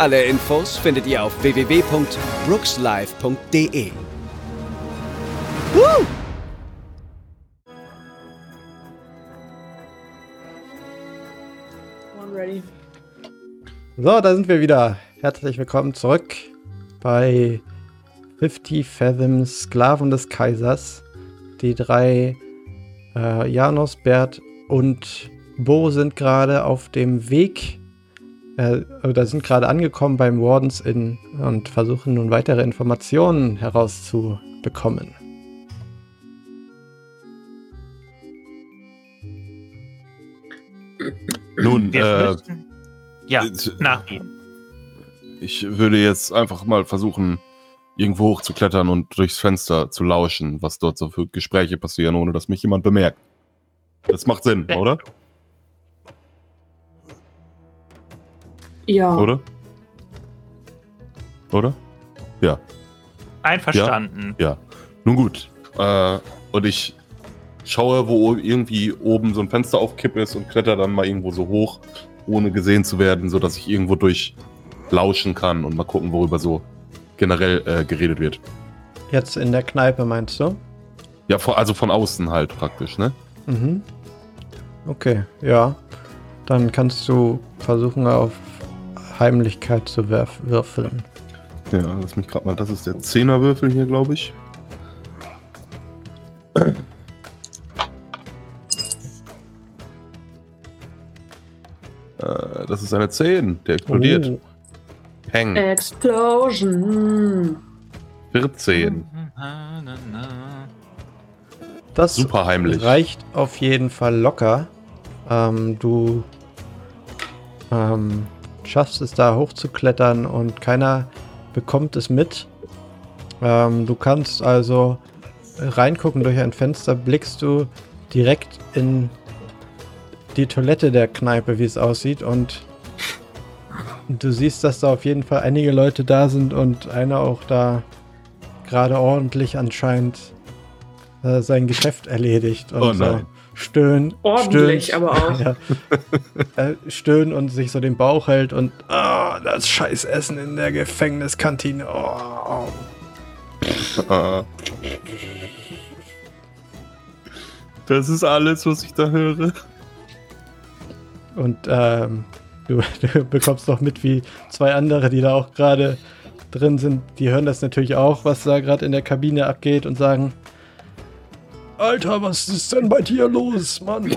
Alle Infos findet ihr auf www.brookslive.de. Woo! I'm ready. So, da sind wir wieder. Herzlich willkommen zurück bei 50 Fathoms Sklaven des Kaisers. Die drei, äh, Janos, Bert und Bo sind gerade auf dem Weg, äh, oder sind gerade angekommen beim Wardens Inn und versuchen nun weitere Informationen herauszubekommen. Nun, äh, ja, äh, nachgehen. ich würde jetzt einfach mal versuchen, irgendwo hochzuklettern und durchs Fenster zu lauschen, was dort so für Gespräche passieren, ohne dass mich jemand bemerkt. Das macht Sinn, Ja. oder? Ja. Oder? Oder? Ja, Einverstanden. ja. Nun gut. Äh, und ich schaue, wo irgendwie oben so ein Fenster auf Kipp ist und kletter dann mal irgendwo so hoch, ohne gesehen zu werden, sodass ich irgendwo durchlauschen kann und mal gucken, worüber so generell äh, geredet wird. Jetzt in der Kneipe, meinst du? Ja, also von außen halt praktisch, ne? Mhm. Okay, ja. Dann kannst du versuchen, auf Heimlichkeit zu werf würfeln. Ja, lass mich gerade mal. Das ist der Zehnerwürfel hier, glaube ich. Äh, das ist eine 10, der explodiert. Oh. Peng. Explosion. 14. Das Super heimlich. reicht auf jeden Fall locker. Ähm, du ähm, schaffst es da hochzuklettern und keiner bekommt es mit. Ähm, du kannst also reingucken durch ein Fenster, blickst du direkt in die Toilette der Kneipe, wie es aussieht und du siehst, dass da auf jeden Fall einige Leute da sind und einer auch da gerade ordentlich anscheinend äh, sein Geschäft erledigt und Oh so nein. Stöhnt. Ordentlich, stöhnt, aber auch. ja, äh, stöhnt und sich so den Bauch hält und ah, das scheiß Essen in der Gefängniskantine. Oh. Ah. Das ist alles, was ich da höre. Und ähm, du, du bekommst noch mit, wie zwei andere, die da auch gerade drin sind, die hören das natürlich auch, was da gerade in der Kabine abgeht und sagen: Alter, was ist denn bei dir los, Mann?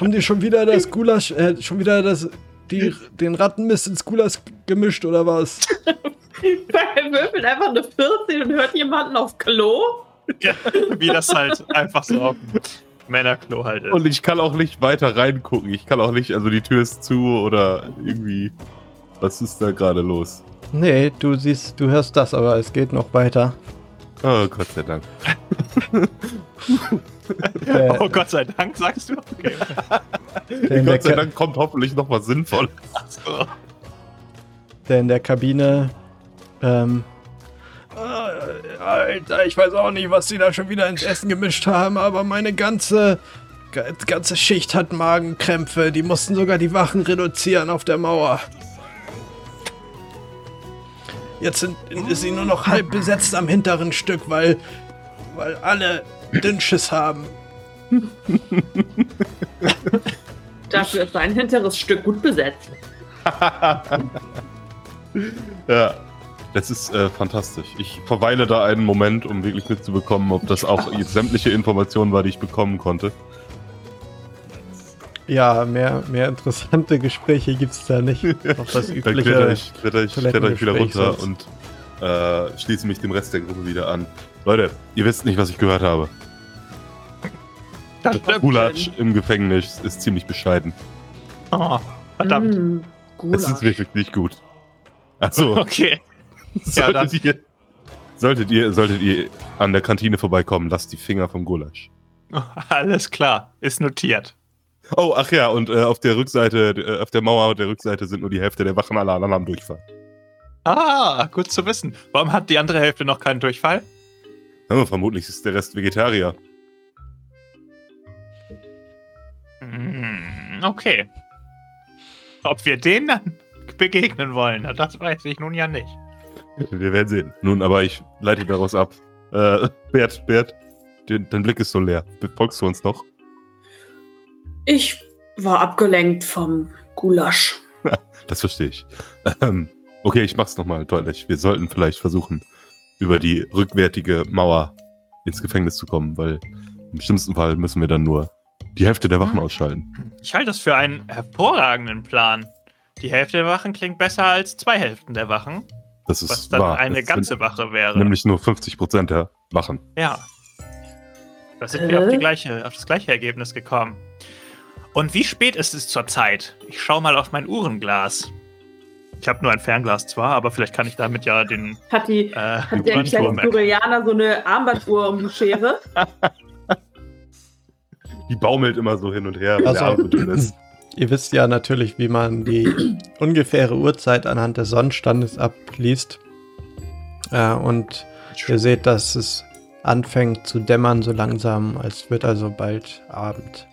Haben die schon wieder das Gulasch, äh, schon wieder das, die, den Rattenmist ins Gulasch gemischt oder was? Er würfelt einfach eine 14 und hört jemanden auf Klo. Ja, wie das halt einfach so auf dem Männerklo halt ist. Und ich kann auch nicht weiter reingucken. Ich kann auch nicht, also die Tür ist zu oder irgendwie. Was ist da gerade los? Nee, du siehst, du hörst das, aber es geht noch weiter. Oh, Gott sei Dank. Der, oh Gott sei Dank, sagst du? Okay. Gott sei Dank kommt hoffentlich noch was Sinnvolles. So. der in der Kabine. Ähm, "Ah, Alter, ich weiß auch nicht, was sie da schon wieder ins Essen gemischt haben, aber meine ganze, ga- ganze Schicht hat Magenkrämpfe. Die mussten sogar die Wachen reduzieren auf der Mauer. Jetzt sind, ist sie nur noch halb besetzt am hinteren Stück, weil, weil alle Dünnschiss haben. Dafür ist sein hinteres Stück gut besetzt. Ja, das ist äh, fantastisch. Ich verweile da einen Moment, um wirklich mitzubekommen, ob das auch jetzt sämtliche Informationen war, die ich bekommen konnte. Ja, mehr, mehr interessante Gespräche gibt es da nicht. Das Dann kletter übliche. ich, kletter ich, kletter ich wieder runter sonst. und äh, schließe mich dem Rest der Gruppe wieder an. Leute, ihr wisst nicht, was ich gehört habe. Gulatsch im Gefängnis ist ziemlich bescheiden. Oh, verdammt. Mm, Es ist Gulasch. wirklich nicht gut. Also, Okay. Ja, dann- solltet, ihr, solltet, ihr, solltet ihr an der Kantine vorbeikommen, lasst die Finger vom Gulasch. Alles klar. Ist notiert. Oh, ach ja, und äh, auf der Rückseite, äh, auf der Mauer der Rückseite sind nur die Hälfte der Wachen, alle anderen haben Durchfall. Ah, gut zu wissen. Warum hat die andere Hälfte noch keinen Durchfall? Ja, vermutlich ist der Rest Vegetarier. Hm, okay. Ob wir denen dann begegnen wollen, das weiß ich nun ja nicht. Wir werden sehen. Nun, aber ich leite daraus ab. Äh, Bert, Bert, dein, dein Blick ist so leer. Folgst du uns noch? Ich war abgelenkt vom Gulasch. Das verstehe ich. Ähm, okay, ich mach's nochmal deutlich. Wir sollten vielleicht versuchen, über die rückwärtige Mauer ins Gefängnis zu kommen, weil im schlimmsten Fall müssen wir dann nur die Hälfte der Wachen ausschalten. Ich halte das für einen hervorragenden Plan. Die Hälfte der Wachen klingt besser als zwei Hälften der Wachen, Das ist was dann wahr. eine Das ganze Wache wäre. Nämlich nur 50 Prozent der Wachen. Ja. Da sind wir Äh? auf, die gleiche, auf das gleiche Ergebnis gekommen. Und wie spät ist es zurzeit? Ich schaue mal auf mein Uhrenglas. Ich habe nur ein Fernglas zwar, aber vielleicht kann ich damit ja den Hat die, äh, hat der kleine. Koreaner so eine Armbanduhr um die Schere? Die baumelt immer so hin und her, Also-. Ihr wisst ja natürlich, wie man die ungefähre Uhrzeit anhand des Sonnenstandes abliest. Äh, und ihr seht, dass es anfängt zu dämmern so langsam. Es wird also bald Abend.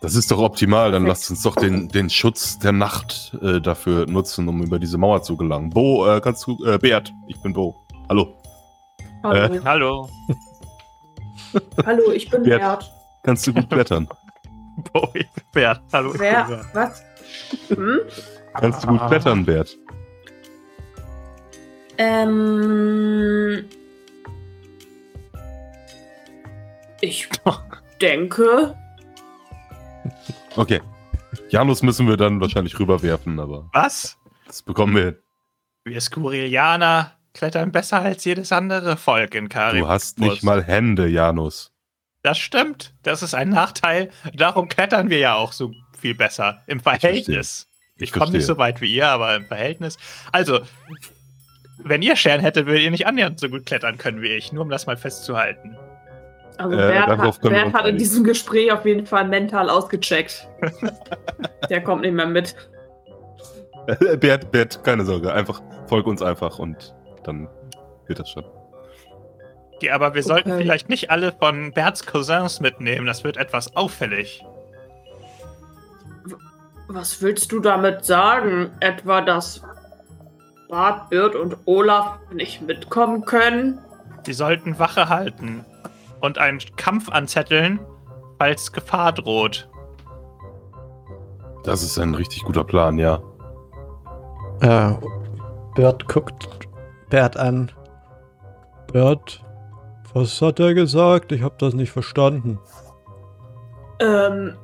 Das ist doch optimal. Dann lasst uns doch den, den Schutz der Nacht äh, dafür nutzen, um über diese Mauer zu gelangen. Bo, äh, kannst du. Äh, Bert, ich bin Bo. Hallo. Hallo, Hallo. Hallo ich bin Bert. Bert. Kannst du gut klettern? Bo, ich bin Bert. Hallo. ich bin Wer? Bert. Was? Hm? Kannst du gut klettern, Bert? Ähm. Ich denke. Okay. Janus müssen wir dann wahrscheinlich rüberwerfen, aber Was? das bekommen wir hin. Wir Skurilianer klettern besser als jedes andere Volk in Karim. Du hast nicht mal Hände, Janus. Das stimmt. Das ist ein Nachteil. Darum klettern wir ja auch so viel besser. Im Verhältnis. Ich Ich komme nicht so weit wie ihr, aber im Verhältnis. Also, wenn ihr Scheren hättet, würdet ihr nicht annähernd so gut klettern können wie ich. Nur um das mal festzuhalten. Also Äh, Bert, darauf hat, Bert hat in diesem Gespräch auf jeden Fall mental ausgecheckt. Der kommt nicht mehr mit. Äh, Bert, Bert, keine Sorge. Einfach, folg uns einfach und dann wird das schon. Okay, aber wir sollten Okay. vielleicht nicht alle von Berts Cousins mitnehmen. Das wird etwas auffällig. Was willst du damit sagen? Etwa, dass Bart, Bird und Olaf nicht mitkommen können? Sie sollten Wache halten und einen Kampf anzetteln, falls Gefahr droht. Das ist ein richtig guter Plan, ja. Äh, Bert guckt Bert an. Bert, was hat er gesagt? Ich habe das nicht verstanden. Ähm,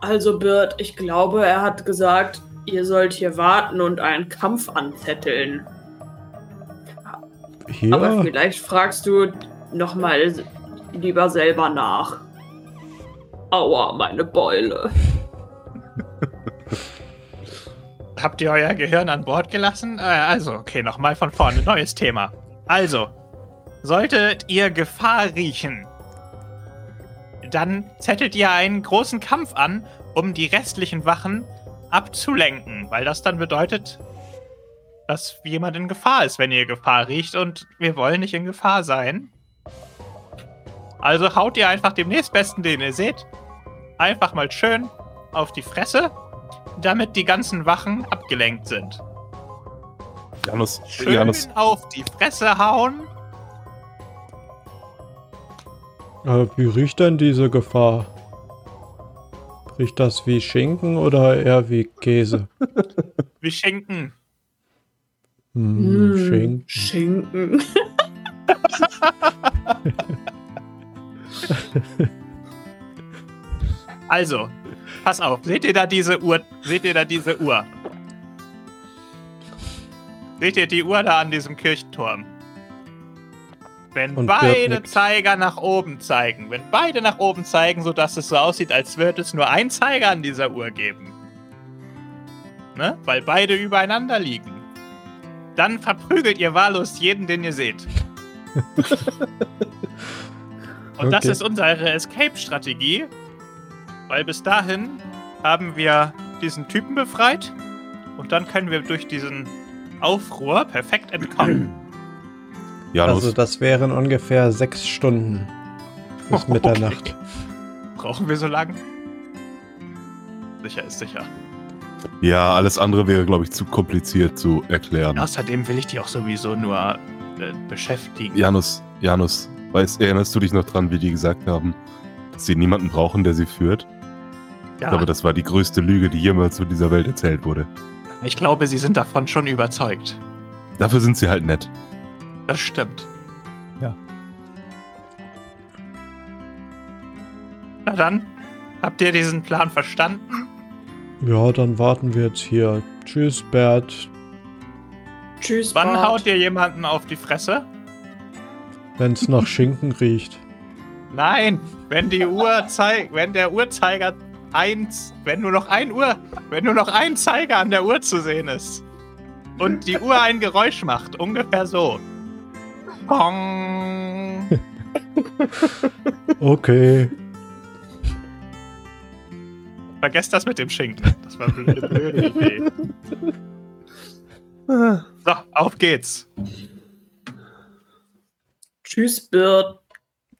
also Bird, ich glaube, er hat gesagt, ihr sollt hier warten und einen Kampf anzetteln. Hier? Aber vielleicht fragst du noch mal lieber selber nach. Aua, meine Beule. Habt ihr euer Gehirn an Bord gelassen? Äh, also, okay, nochmal von vorne. Neues Thema. Also, solltet ihr Gefahr riechen, dann zettelt ihr einen großen Kampf an, um die restlichen Wachen abzulenken, weil das dann bedeutet, dass jemand in Gefahr ist, wenn ihr Gefahr riecht und wir wollen nicht in Gefahr sein. Also haut ihr einfach dem nächstbesten, den ihr seht, einfach mal schön auf die Fresse, damit die ganzen Wachen abgelenkt sind. Janus, Schön Janus, auf die Fresse hauen. Äh, wie riecht denn diese Gefahr? Riecht das wie Schinken oder eher wie Käse? Wir schenken. Hm, Mm, Schinken. Schinken. Also, pass auf. Seht ihr da diese Uhr? Seht ihr da diese Uhr? Seht ihr die Uhr da an diesem Kirchturm? Wenn Und beide. Zeiger nach oben zeigen, wenn beide nach oben zeigen, sodass es so aussieht, als würde es nur einen Zeiger an dieser Uhr geben, ne? weil beide übereinander liegen. Dann verprügelt ihr wahllos jeden, den ihr seht. Und das Okay. ist unsere Escape-Strategie, weil bis dahin haben wir diesen Typen befreit und dann können wir durch diesen Aufruhr perfekt entkommen. Janus, Also das wären ungefähr sechs Stunden bis Mitternacht. Brauchen wir so lang? Sicher ist sicher. ja, alles andere wäre, glaube ich, zu kompliziert zu erklären. Außerdem will ich die auch sowieso nur äh, beschäftigen. Janus, Janus, weißt, erinnerst du dich noch dran, wie die gesagt haben, dass sie niemanden brauchen, der sie führt? Ich Ja, glaube, das war die größte Lüge, die jemals zu dieser Welt erzählt wurde. ich glaube, sie sind davon schon überzeugt. Dafür sind sie halt nett. Das stimmt. Ja. Na dann, habt ihr diesen Plan verstanden? Ja, dann warten wir jetzt hier. Tschüss, Bert. Tschüss, Wann Bart. haut ihr jemanden auf die Fresse? Wenn es nach Schinken riecht. Nein, wenn die Uhr zeigt, wenn der Uhrzeiger eins, wenn nur noch ein Uhr, wenn nur noch ein Zeiger an der Uhr zu sehen ist und die Uhr ein Geräusch macht, ungefähr so. Pong. Okay. Vergesst das mit dem Schinken. Das war eine blöde, blöde Idee. So, auf geht's. Tschüss, Bird.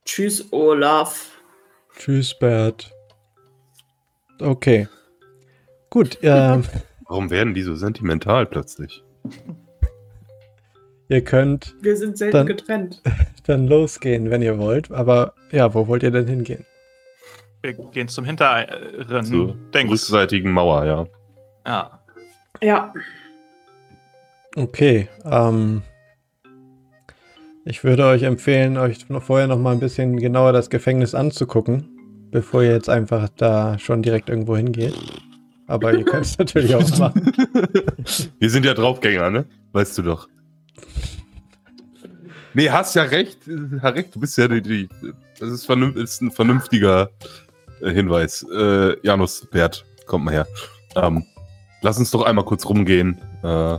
Tschüss, Olaf. Tschüss, Bert. Okay. Gut, ähm, Warum werden die so sentimental plötzlich? ihr könnt Wir sind selten Dann- getrennt. dann losgehen, wenn ihr wollt. Aber ja, wo wollt ihr denn hingehen? Wir gehen zum hinteren Zur rückseitigen Mauer, ja. Ja. Ja. Okay, ähm, ich würde euch empfehlen, euch vorher noch mal ein bisschen genauer das Gefängnis anzugucken, bevor ihr jetzt einfach da schon direkt irgendwo hingeht. Aber ihr könnt es natürlich auch machen. Wir sind ja Draufgänger, ne? Weißt du doch. Nee, hast ja recht. Hast recht. Du bist ja die. die das ist, ist ein vernünftiger äh, Hinweis. Äh, Janus, Bert, kommt mal her. Ähm, lass uns doch einmal kurz rumgehen äh,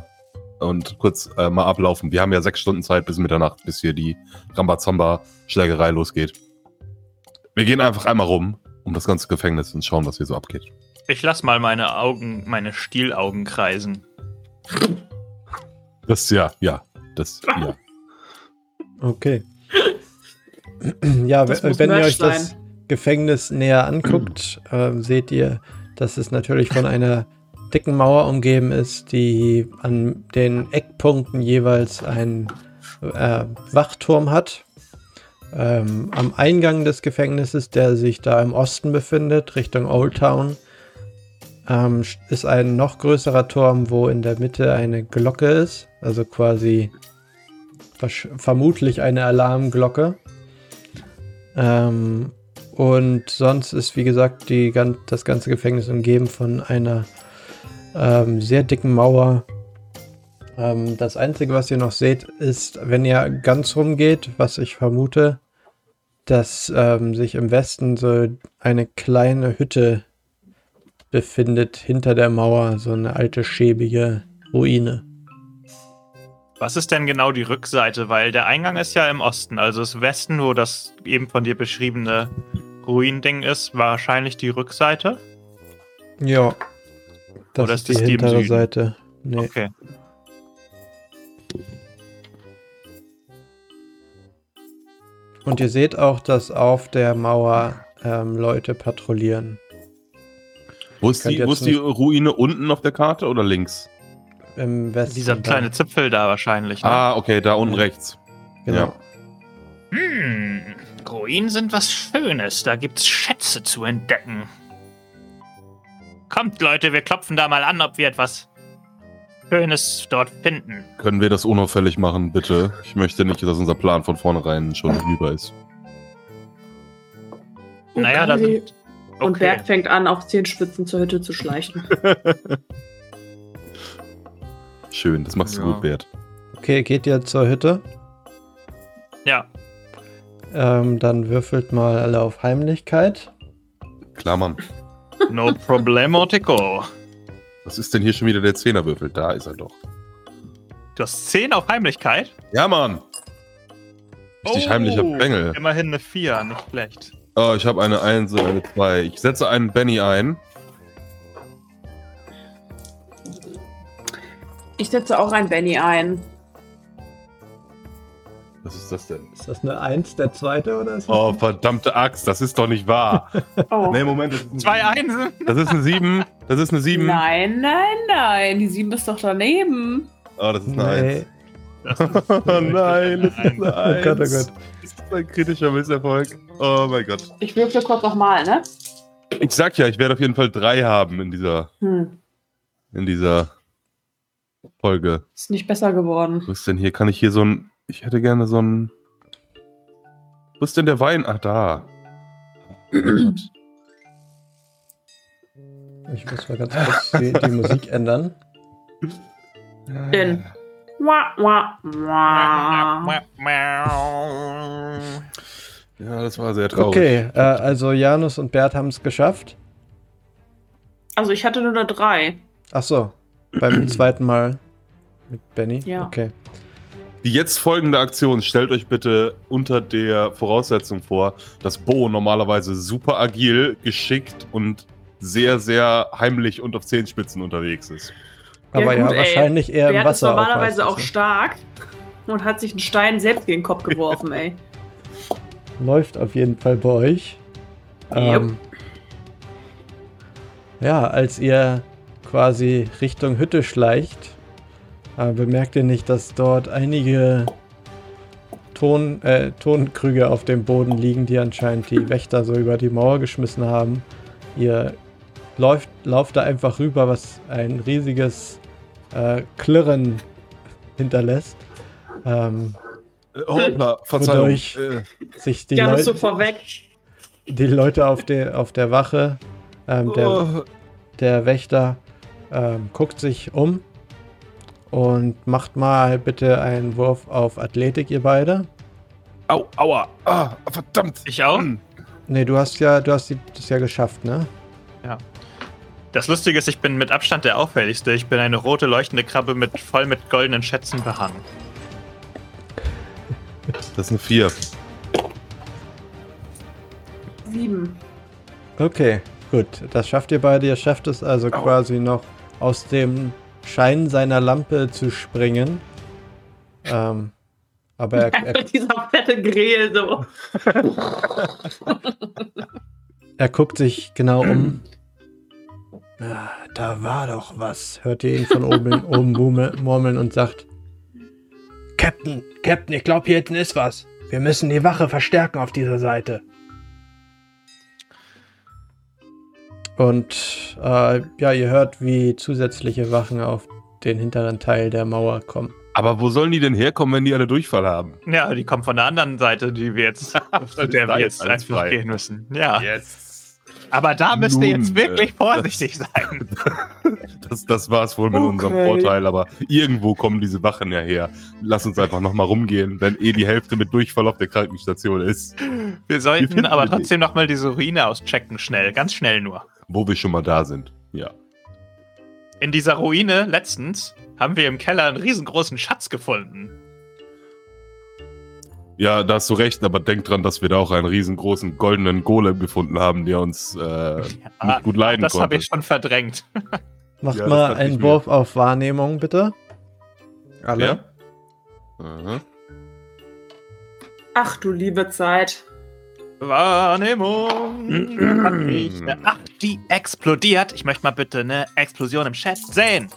und kurz äh, mal ablaufen. Wir haben ja sechs Stunden Zeit bis Mitternacht, bis hier die Rambazamba-Schlägerei losgeht. Wir gehen einfach einmal rum um das ganze Gefängnis und schauen, was hier so abgeht. Ich lass mal meine Augen, meine Stielaugen kreisen. Das ja, ja, das ja. Okay. Ja, Das we- muss wenn ihr euch das sein. Gefängnis näher anguckt, ähm, seht ihr, dass es natürlich von einer dicken Mauer umgeben ist, die an den Eckpunkten jeweils einen äh, Wachturm hat. Ähm, am Eingang des Gefängnisses, der sich da im Osten befindet, Richtung Old Town, ähm, ist ein noch größerer Turm, wo in der Mitte eine Glocke ist, also quasi vermutlich eine Alarmglocke. Ähm, und sonst ist, wie gesagt, die, das ganze Gefängnis umgeben von einer ähm, sehr dicken Mauer. Ähm, das Einzige, was ihr noch seht, ist, wenn ihr ganz rumgeht, was ich vermute, dass ähm, sich im Westen so eine kleine Hütte befindet hinter der Mauer, so eine alte schäbige Ruine. Was ist denn genau die Rückseite? Weil der Eingang ist ja im Osten, also das Westen, wo das eben von dir beschriebene Ruinding ist, wahrscheinlich die Rückseite. Ja. Das Oder ist ist die hintere? Seite. Nee. Okay. Und ihr seht auch, dass auf der Mauer ähm, Leute patrouillieren. Wo ist, die, wo ist die Ruine unten auf der Karte oder links? Im Westen. Dieser kleine Zipfel da wahrscheinlich. Ne? Ah, okay, da unten Ja. rechts. Genau. Ja. Hm, Ruinen sind was Schönes. Da gibt's Schätze zu entdecken. Kommt, Leute, wir klopfen da mal an, ob wir etwas Schönes dort finden. Können wir das unauffällig machen, bitte? Ich möchte nicht, dass unser Plan von vornherein schon hinüber ist. Naja, da Okay. Und. Berg fängt an, auf Zehenspitzen zur Hütte zu schleichen. Schön, das machst du Ja. gut, Bert. Okay, geht ihr zur Hütte? Ja, Ähm, dann würfelt mal alle auf Heimlichkeit. Klar, Mann. No problemo, Tico. Was ist denn hier schon wieder der Zehnerwürfel? Da ist er doch. Du hast 10 auf Heimlichkeit. Ja, Mann. Richtig heimlicher Bengel. Immerhin eine 4, nicht schlecht. Oh, ich habe eine 1 und eine 2. Ich setze einen Benny ein. Ich setze auch ein Benny ein. Was ist das denn? Ist das eine Eins, der zweite oder ist das Oh, verdammte Axt, das ist doch nicht wahr. Oh. nee, Moment. Das ist Zwei Sieben. Einsen. Das ist eine 7. Das ist eine 7. Nein, nein, nein. Die 7 ist doch daneben. Oh, das ist eine 1. Nee. Das ist Oh nein, das ist eine Oh 1. Gott, oh Gott. Das ist ein kritischer Misserfolg. Oh mein Gott. Ich würfel kurz nochmal, ne? Ich sag ja, ich werde auf jeden Fall drei haben in dieser, Hm. in dieser Folge. Ist nicht besser geworden. Wo ist denn hier? Kann ich hier so ein. Ich hätte gerne so ein. Wo ist denn der Wein? Ach, da. Ich muss mal ganz kurz die, die Musik ändern. Wah. Ja, das war sehr traurig. Okay, äh, also Janus und Bert haben es geschafft. Also ich hatte nur eine 3. Ach so, beim zweiten Mal mit Benny. Ja. Okay. Die jetzt folgende Aktion stellt euch bitte unter der Voraussetzung vor, dass Bo normalerweise super agil, geschickt und sehr, sehr heimlich und auf Zehenspitzen unterwegs ist. Aber ja, gut, ey. wahrscheinlich eher im Bert ist Wasser. normalerweise auch ne? stark und hat sich einen Stein selbst gegen den Kopf geworfen, ey. Läuft auf jeden Fall bei euch. Ähm, ja, als ihr quasi Richtung Hütte schleicht, äh, bemerkt ihr nicht, dass dort einige Ton, äh, Tonkrüge auf dem Boden liegen, die anscheinend die Wächter so über die Mauer geschmissen haben. Ihr läuft, lauft da einfach rüber, was ein riesiges äh, Klirren hinterlässt. Ähm, Äh, Hoppla, Verzeihung. Wodurch- Äh, sich die Leute, so vorweg. die Leute auf der, auf der Wache, ähm, der, oh, der Wächter, ähm, guckt sich um und macht mal bitte einen Wurf auf Athletik, ihr beide. au, aua. Ah, verdammt. Ich auch? Hm. Nee, du hast ja, du hast die- das ja geschafft, ne? Das Lustige ist, ich bin mit Abstand der auffälligste. Ich bin eine rote leuchtende Krabbe mit voll mit goldenen Schätzen behangen. Das ist eine 4. 7. Okay, gut. Das schafft ihr beide. Ihr schafft es also quasi noch aus dem Schein seiner Lampe zu springen. Ähm, aber er, er, Dieser fette Grill so. Er guckt sich genau um. Ah, da war doch was. Hört ihr ihn von oben, oben murmel- murmeln und sagt: Captain, Captain, ich glaube, hier hinten ist was. Wir müssen die Wache verstärken auf dieser Seite. Und äh, ja, ihr hört, wie zusätzliche Wachen auf den hinteren Teil der Mauer kommen. Aber wo sollen die denn herkommen, wenn die alle Durchfall haben? Ja, die kommen von der anderen Seite, die wir jetzt, auf der wir jetzt einfach frei. gehen müssen. Ja. Yes. Aber da müsst ihr jetzt wirklich äh, vorsichtig sein. Das, das war's wohl mit Okay. unserem Vorteil, aber irgendwo kommen diese Wachen ja her. Lass uns einfach nochmal rumgehen, wenn eh die Hälfte mit Durchfall auf der Krankenstation ist. Wir sollten aber trotzdem nochmal diese Ruine auschecken, schnell, ganz schnell nur. Wo wir schon mal da sind. Ja. In dieser Ruine letztens haben wir im Keller einen riesengroßen Schatz gefunden. Ja, da hast du recht, aber denk dran, dass wir da auch einen riesengroßen goldenen Golem gefunden haben, der uns äh, Ah, nicht gut leiden Das habe konnte. ich schon verdrängt. Macht Ja, das mal einen mir. Wurf auf Wahrnehmung, bitte. Alle. Ja? Aha. Ach du liebe Zeit. Wahrnehmung. Hat mich eine 8, die explodiert. Ich möchte mal bitte eine Explosion im Chat sehen.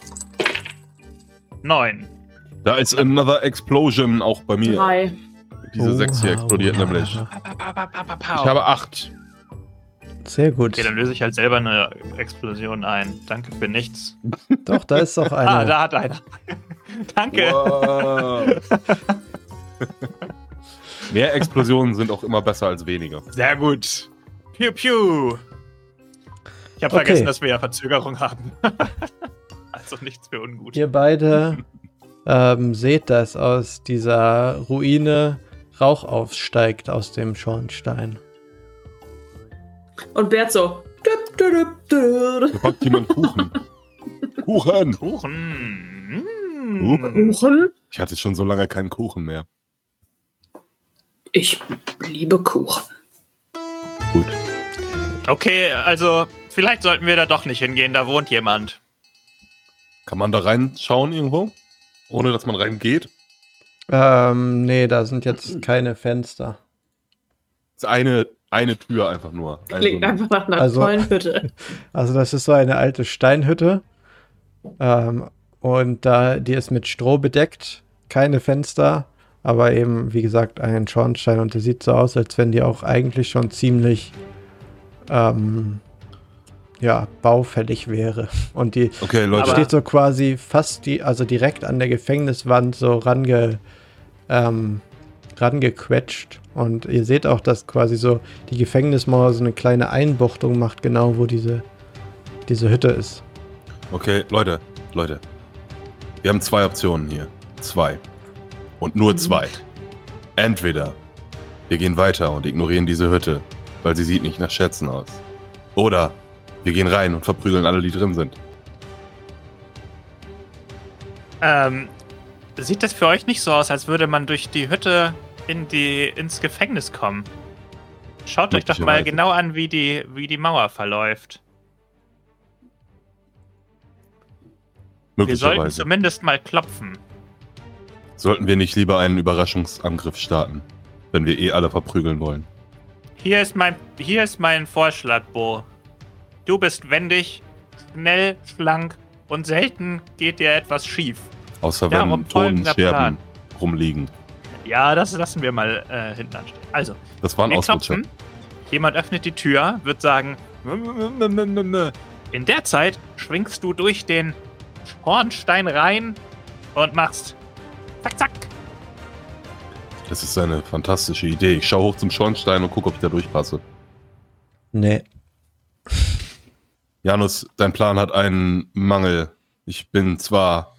9. Da ist another explosion auch bei mir. 3. Diese Oh, 6 hier explodiert oh, nämlich. ja. Ich habe 8. Sehr gut. Okay, dann löse ich halt selber eine Explosion ein. Danke für nichts. Doch, da ist doch eine. Ah, da hat einer. Danke. Wow. Mehr Explosionen sind auch immer besser als weniger. Sehr gut. Piu, piu. Ich habe Okay. vergessen, dass wir ja Verzögerung haben. also nichts für ungut. Ihr beide ähm, seht, dass aus dieser Ruine Rauch aufsteigt aus dem Schornstein. Und Bert so. Da backt jemand Kuchen. Kuchen. Kuchen. Kuchen? Ich hatte schon so lange keinen Kuchen mehr. Ich liebe Kuchen. Gut. Okay, also vielleicht sollten wir da doch nicht hingehen, da wohnt jemand. Kann man da reinschauen irgendwo? Ohne dass man reingeht? Ähm, nee, da sind jetzt keine Fenster. Das ist eine, eine Tür einfach nur. Eine Klingt so einfach nach einer Also- tollen Hütte. Also das ist so eine alte Steinhütte. Ähm, und da, die ist mit Stroh bedeckt, keine Fenster, aber eben, wie gesagt, ein Schornstein und das sieht so aus, als wenn die auch eigentlich schon ziemlich ähm, ja, baufällig wäre. Und die Okay, Leute. Steht so quasi fast die, also direkt an der Gefängniswand so range, ähm, rangequetscht. Und ihr seht auch, dass quasi so die Gefängnismauer so eine kleine Einbuchtung macht, genau wo diese, diese Hütte ist. Okay, Leute, Leute. Wir haben zwei Optionen hier. Zwei. Und nur zwei. Entweder wir gehen weiter und ignorieren diese Hütte, weil sie sieht nicht nach Schätzen aus. Oder wir gehen rein und verprügeln alle, die drin sind. Ähm, sieht das für euch nicht so aus, als würde man durch die Hütte in die, ins Gefängnis kommen? Schaut euch doch mal genau an, wie die, wie die Mauer verläuft. Wir sollten zumindest mal klopfen. Sollten wir nicht lieber einen Überraschungsangriff starten, wenn wir eh alle verprügeln wollen? Hier ist mein, hier ist mein Vorschlag, Bo. Du bist wendig, schnell, schlank und selten geht dir etwas schief. Außer wenn folgender Tonenscherben rumliegen. Ja, das lassen wir mal äh, hinten anstehen. Also, Das war ein Ausrutscher. Jemand öffnet die Tür, wird sagen, in der Zeit schwingst du durch den Schornstein rein und machst zack, zack. Das ist eine fantastische Idee. Ich schaue hoch zum Schornstein und gucke, ob ich da durchpasse. Nee. Janus, dein Plan hat einen Mangel. Ich bin zwar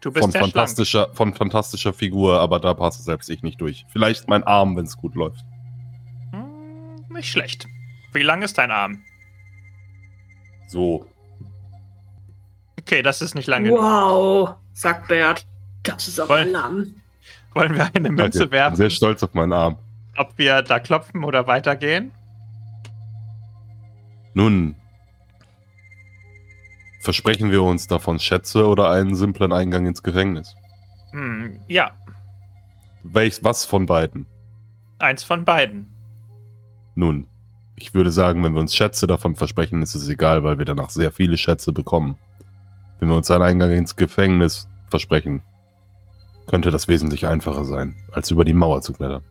Du bist von schlank. fantastischer, von fantastischer Figur, aber da passe selbst ich nicht durch. Vielleicht mein Arm, wenn es gut läuft. Hm, Nicht schlecht. Wie lang ist dein Arm? So. Okay, das ist nicht lang genug. Wow, sagt Bert. Das ist aber Voll. lang. Wollen wir eine Münze Danke. Ich bin werfen, sehr stolz auf meinen Arm. ob wir da klopfen oder weitergehen? Nun, versprechen wir uns davon Schätze oder einen simplen Eingang ins Gefängnis? Hm, ja, Welch, was von beiden? eins von beiden. Nun, ich würde sagen, wenn wir uns Schätze davon versprechen, ist es egal, weil wir danach sehr viele Schätze bekommen. Wenn wir uns einen Eingang ins Gefängnis versprechen, könnte das wesentlich einfacher sein, als über die Mauer zu klettern.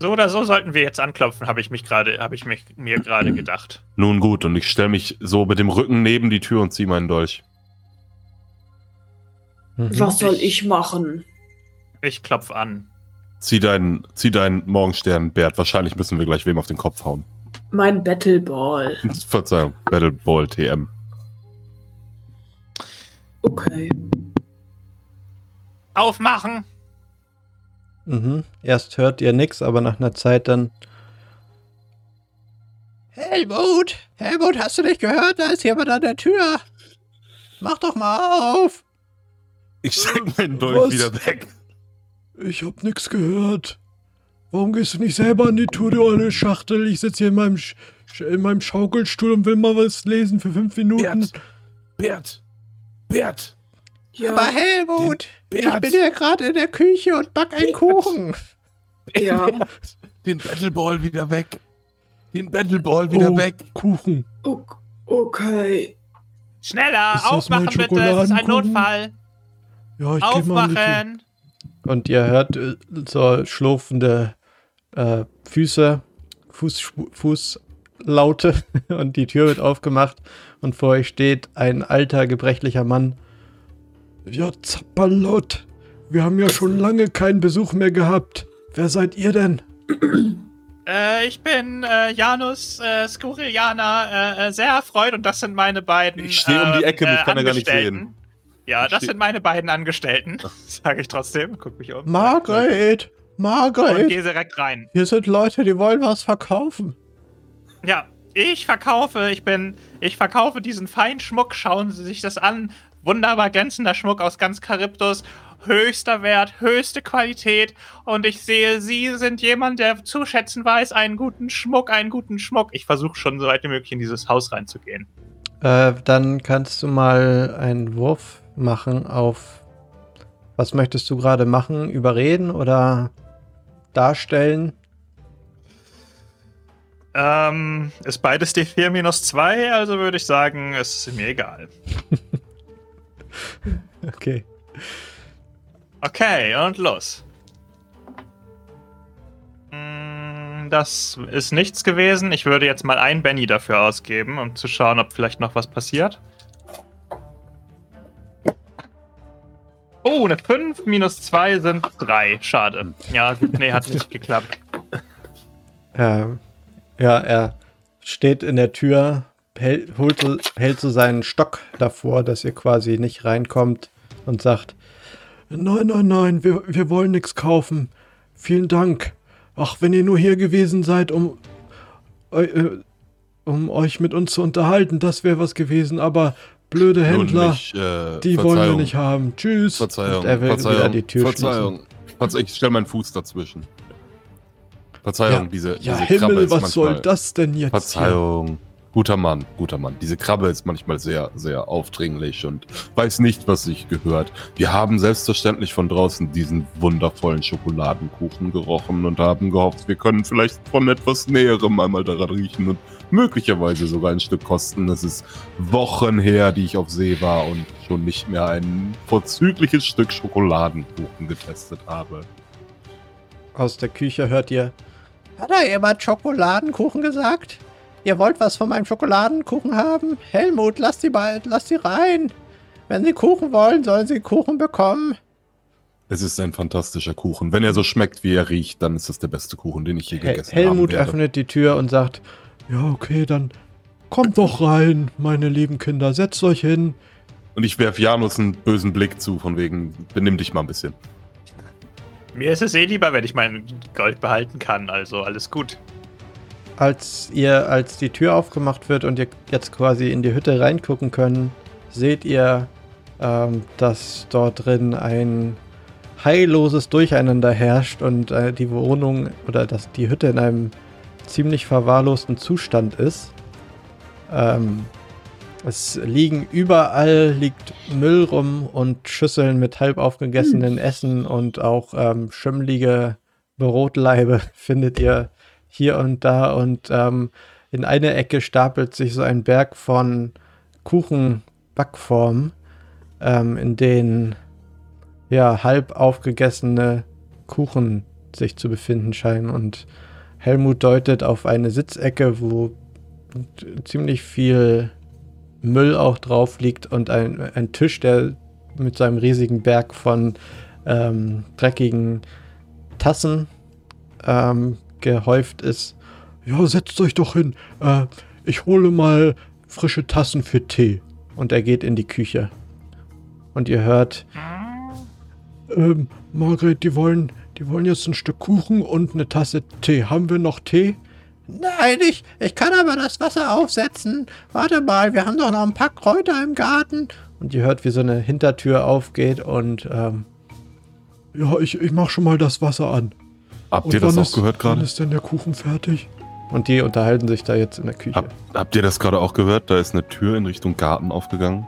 So oder so sollten wir jetzt anklopfen, habe ich mich gerade, habe ich mich, mir gerade gedacht. Nun gut, und ich stelle mich so mit dem Rücken neben die Tür und ziehe meinen Dolch. Mhm. Was soll ich machen? Ich klopf an. Zieh deinen, zieh deinen Morgenstern, Bert. Wahrscheinlich müssen wir gleich wem auf den Kopf hauen. Mein Battleball. Verzeihung, Battle Ball TM. Okay. Aufmachen! Mhm. Erst hört ihr nichts, aber nach einer Zeit dann. Helmut! Helmut, hast du nicht gehört? Da ist jemand an der Tür! Mach doch mal auf! Ich steck meinen Dolch Was? wieder weg. Ich hab nichts gehört. Warum gehst du nicht selber an die Tür, du alte Schachtel? Ich sitze hier in meinem, Sch Sch- in meinem Schaukelstuhl und will mal was lesen für fünf Minuten. Bert! Bert! Bert! Ja, Aber Helmut, ich bin ja gerade in der Küche und back einen Kuchen. ja. Den Battleball wieder weg. Den Battleball wieder Oh, weg. Kuchen. Okay. Schneller! Ist aufmachen bitte! Es ist ein? Notfall! Ja, ich. Aufmachen! Und ihr hört äh, so schlurfende äh, Füße, Fuß, Fußlaute und die Tür wird aufgemacht und vor euch steht ein alter, gebrechlicher Mann. Ja, Zappalot, wir haben ja schon lange keinen Besuch mehr gehabt. Wer seid ihr denn? Äh, ich bin äh, Janus äh, Skurilianer, äh, äh, sehr erfreut und das sind meine beiden. Ich stehe um die Ecke, mich kann er gar nicht sehen. Ja, Ich das sind meine beiden Angestellten, sage ich trotzdem. Guck mich um. Margret! Und Margret! gehe direkt rein. Hier sind Leute, die wollen was verkaufen. Ja, ich verkaufe, ich bin, ich verkaufe diesen Feinschmuck. Schauen Sie sich das an. Wunderbar glänzender Schmuck aus ganz Charybdis, höchster Wert, höchste Qualität und ich sehe, Sie sind jemand, der zu schätzen weiß, einen guten Schmuck, einen guten Schmuck. Ich versuche schon so weit wie möglich in dieses Haus reinzugehen. Äh, dann kannst du mal einen Wurf machen auf. Was möchtest du gerade machen? Überreden oder darstellen? Ähm, ist beides D4 minus 2, also würde ich sagen, es ist mir egal. Okay. Okay, und los. Mm, Das ist nichts gewesen. Ich würde jetzt mal ein Benny dafür ausgeben, um zu schauen, ob vielleicht noch was passiert. Oh, eine 5 minus 2 sind 3. Schade. Ja, nee, hat nicht geklappt. Ähm, ja, er steht in der Tür, hält, holt, hält so seinen Stock davor, dass ihr quasi nicht reinkommt und sagt: Nein, nein, nein, wir, wir wollen nichts kaufen. Vielen Dank. Ach, wenn ihr nur hier gewesen seid, um, äh, um euch mit uns zu unterhalten, das wäre was gewesen, aber blöde Händler, nicht, äh, die wollen wir Verzeihung. nicht haben. Tschüss. Verzeihung, er Verzeihung, wieder die Tür Verzeihung. Verzeihung. Ich stelle meinen Fuß dazwischen. Verzeihung, Ja, diese, Ja, diese Himmel, ist was manchmal, soll das denn jetzt? hier? Guter Mann, guter Mann. Diese Krabbe ist manchmal sehr, sehr aufdringlich und weiß nicht, was sich gehört. Wir haben selbstverständlich von draußen diesen wundervollen Schokoladenkuchen gerochen und haben gehofft, wir können vielleicht von etwas Näherem einmal daran riechen und möglicherweise sogar ein Stück kosten. Es ist Wochen her, die ich auf See war und schon nicht mehr ein vorzügliches Stück Schokoladenkuchen getestet habe. Aus der Küche hört ihr. Hat da jemand Schokoladenkuchen gesagt? Ihr wollt was von meinem Schokoladenkuchen haben? Helmut, lass sie bald, lass sie rein. Wenn sie Kuchen wollen, sollen sie Kuchen bekommen. Es ist ein fantastischer Kuchen. Wenn er so schmeckt, wie er riecht, dann ist das der beste Kuchen, den ich je Hel gegessen Helmut haben werde. öffnet die Tür und sagt: Ja, okay, dann kommt doch rein, meine lieben Kinder, setzt euch hin. Und ich werf Janus einen bösen Blick zu, von wegen, benimm dich mal ein bisschen. Mir ist es eh lieber, wenn ich mein Gold behalten kann, also alles gut. Als ihr, als die Tür aufgemacht wird und ihr jetzt quasi in die Hütte reingucken können, seht ihr, ähm, dass dort drin ein heilloses Durcheinander herrscht und äh, die Wohnung oder dass die Hütte in einem ziemlich verwahrlosten Zustand ist. Ähm, es liegen überall liegt Müll rum und Schüsseln mit halb aufgegessenen Essen und auch ähm, schimmlige Brotleibe findet ihr hier und da und ähm, in einer Ecke stapelt sich so ein Berg von Kuchenbackformen, ähm, in denen ja halb aufgegessene Kuchen sich zu befinden scheinen. Und Helmut deutet auf eine Sitzecke, wo ziemlich viel Müll auch drauf liegt und ein, ein Tisch, der mit seinem riesigen Berg von ähm, dreckigen Tassen ähm, gehäuft ist. Ja, setzt euch doch hin. Äh, ich hole mal frische Tassen für Tee. Und er geht in die Küche. Und ihr hört, ähm, Margret, die wollen, die wollen jetzt ein Stück Kuchen und eine Tasse Tee. Haben wir noch Tee? Nein, ich, ich kann aber das Wasser aufsetzen. Warte mal, wir haben doch noch ein paar Kräuter im Garten. Und ihr hört, wie so eine Hintertür aufgeht und ähm, ja, ich, ich mach schon mal das Wasser an. Habt ihr das auch gehört Wann gerade? ist denn der Kuchen fertig? Und die unterhalten sich da jetzt in der Küche. Hab, habt ihr das gerade auch gehört? Da ist eine Tür in Richtung Garten aufgegangen.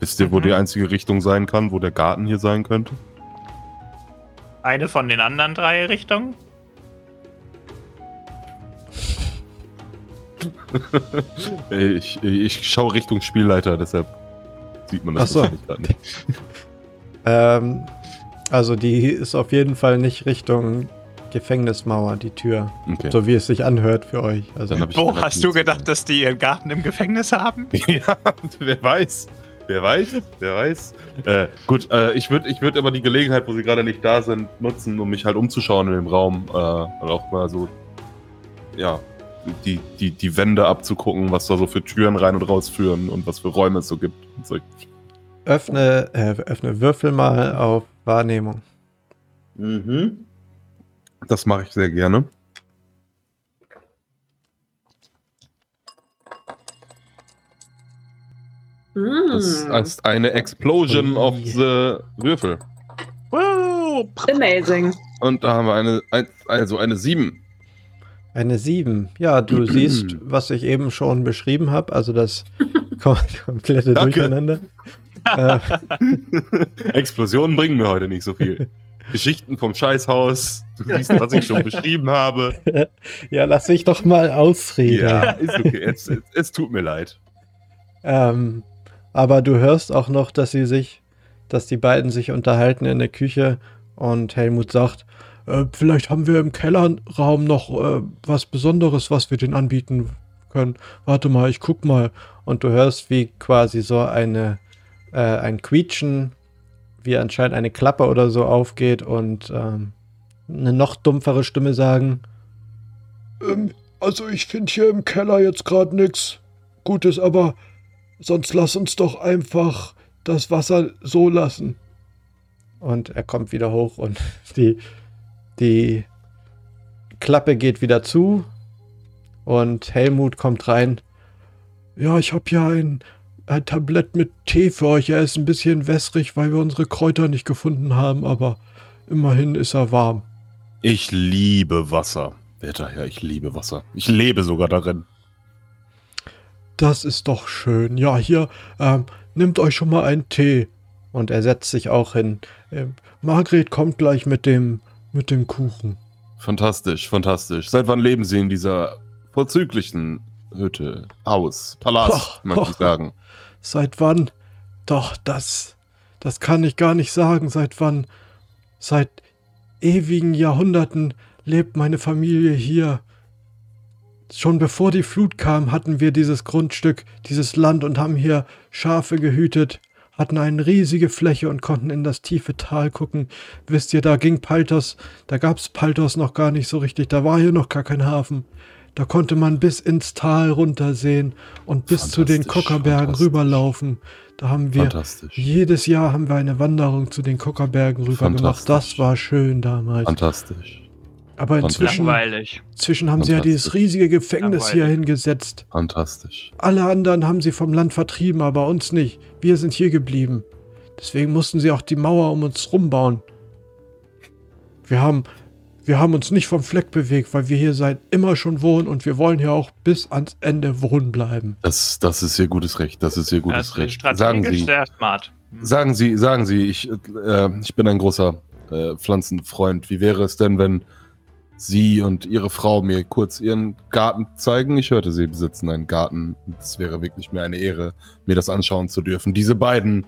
Wisst ihr, wo Mhm. die einzige Richtung sein kann, wo der Garten hier sein könnte? Eine von den anderen drei Richtungen? Ich, ich schaue Richtung Spielleiter, deshalb sieht man das Ach so. wahrscheinlich gerade nicht. Ähm, also die ist auf jeden Fall nicht Richtung Gefängnismauer, die Tür. Okay. So wie es sich anhört für euch. Also Dann hab ich Wo gerade hast du gedacht, dass die ihren Garten im Gefängnis haben? ja, wer weiß. Wer weiß, wer weiß. Äh, gut, äh, ich würde ich würd aber die Gelegenheit, wo sie gerade nicht da sind, nutzen, um mich halt umzuschauen in dem Raum. Äh, und auch mal so, ja, die, die, die Wände abzugucken, was da so für Türen rein und raus führen und was für Räume es so gibt. So. öffne, äh, öffne Würfel mal auf Wahrnehmung. Mhm. Das mache ich sehr gerne. Das Mm. ist eine Explosion auf the Würfel. Woo! Amazing. Und da haben wir eine, ein, also eine 7. Eine 7. Ja, du siehst, was ich eben schon beschrieben habe, also das kom komplette. Durcheinander. Äh, Explosionen bringen mir heute nicht so viel. Geschichten vom Scheißhaus, du siehst, was ich schon beschrieben habe. ja, lass mich doch mal ausreden. Ja, ist okay. Es, es, es tut mir leid. Ähm, aber du hörst auch noch, dass sie sich, dass die beiden sich unterhalten in der Küche und Helmut sagt, äh, vielleicht haben wir im Kellerraum noch äh, was Besonderes, was wir den anbieten können. Warte mal, ich guck mal. Und du hörst, wie quasi so eine, äh, ein Quietschen, wie anscheinend eine Klappe oder so aufgeht und ähm, eine noch dumpfere Stimme sagen, ähm, also ich finde hier im Keller jetzt gerade nichts Gutes, aber Sonst lass uns doch einfach das Wasser so lassen. Und er kommt wieder hoch und die, die Klappe geht wieder zu. Und Helmut kommt rein. Ja, ich habe ja ein, ein Tablett mit Tee für euch. Er ist ein bisschen wässrig, weil wir unsere Kräuter nicht gefunden haben, aber immerhin ist er warm. Ich liebe Wasser. Wetter, ja, ich liebe Wasser. Ich lebe sogar darin. Das ist doch schön. Ja, hier, ähm, nehmt euch schon mal einen Tee. Und er setzt sich auch hin. Ähm, Margret kommt gleich mit dem, mit dem Kuchen. Fantastisch, fantastisch. Seit wann leben Sie in dieser vorzüglichen Hütte, Haus, Palast, Ach, möchte ich sagen? Seit wann? Doch, das, das kann ich gar nicht sagen. Seit wann? Seit ewigen Jahrhunderten lebt meine Familie hier. Schon bevor die Flut kam, hatten wir dieses Grundstück, dieses Land und haben hier Schafe gehütet, hatten eine riesige Fläche und konnten in das tiefe Tal gucken. Wisst ihr, da ging Paltos, da gab's Paltos noch gar nicht so richtig, da war hier noch gar kein Hafen. Da konnte man bis ins Tal runtersehen und bis zu den Kockerbergen rüberlaufen. Da haben wir Fantastisch. jedes Jahr haben wir eine Wanderung zu den Kockerbergen rüber gemacht. Das war schön damals. Fantastisch. Aber inzwischen, Langweilig. inzwischen haben sie ja dieses riesige Gefängnis hier hingesetzt. Fantastisch. Alle anderen haben sie vom Land vertrieben, aber uns nicht. Wir sind hier geblieben. Deswegen mussten sie auch die Mauer um uns rumbauen. Wir haben, wir haben uns nicht vom Fleck bewegt, weil wir hier seit immer schon wohnen und wir wollen hier auch bis ans Ende wohnen bleiben. Das, das ist Ihr gutes Recht. Das ist Ihr Das gutes ist Recht. Sagen Sie, sehr smart. sagen Sie, sagen Sie, ich, äh, ich bin ein großer äh, Pflanzenfreund. Wie wäre es denn, wenn Sie und Ihre Frau mir kurz Ihren Garten zeigen? Ich hörte, Sie besitzen einen Garten. Es wäre wirklich mir eine Ehre, mir das anschauen zu dürfen. Diese beiden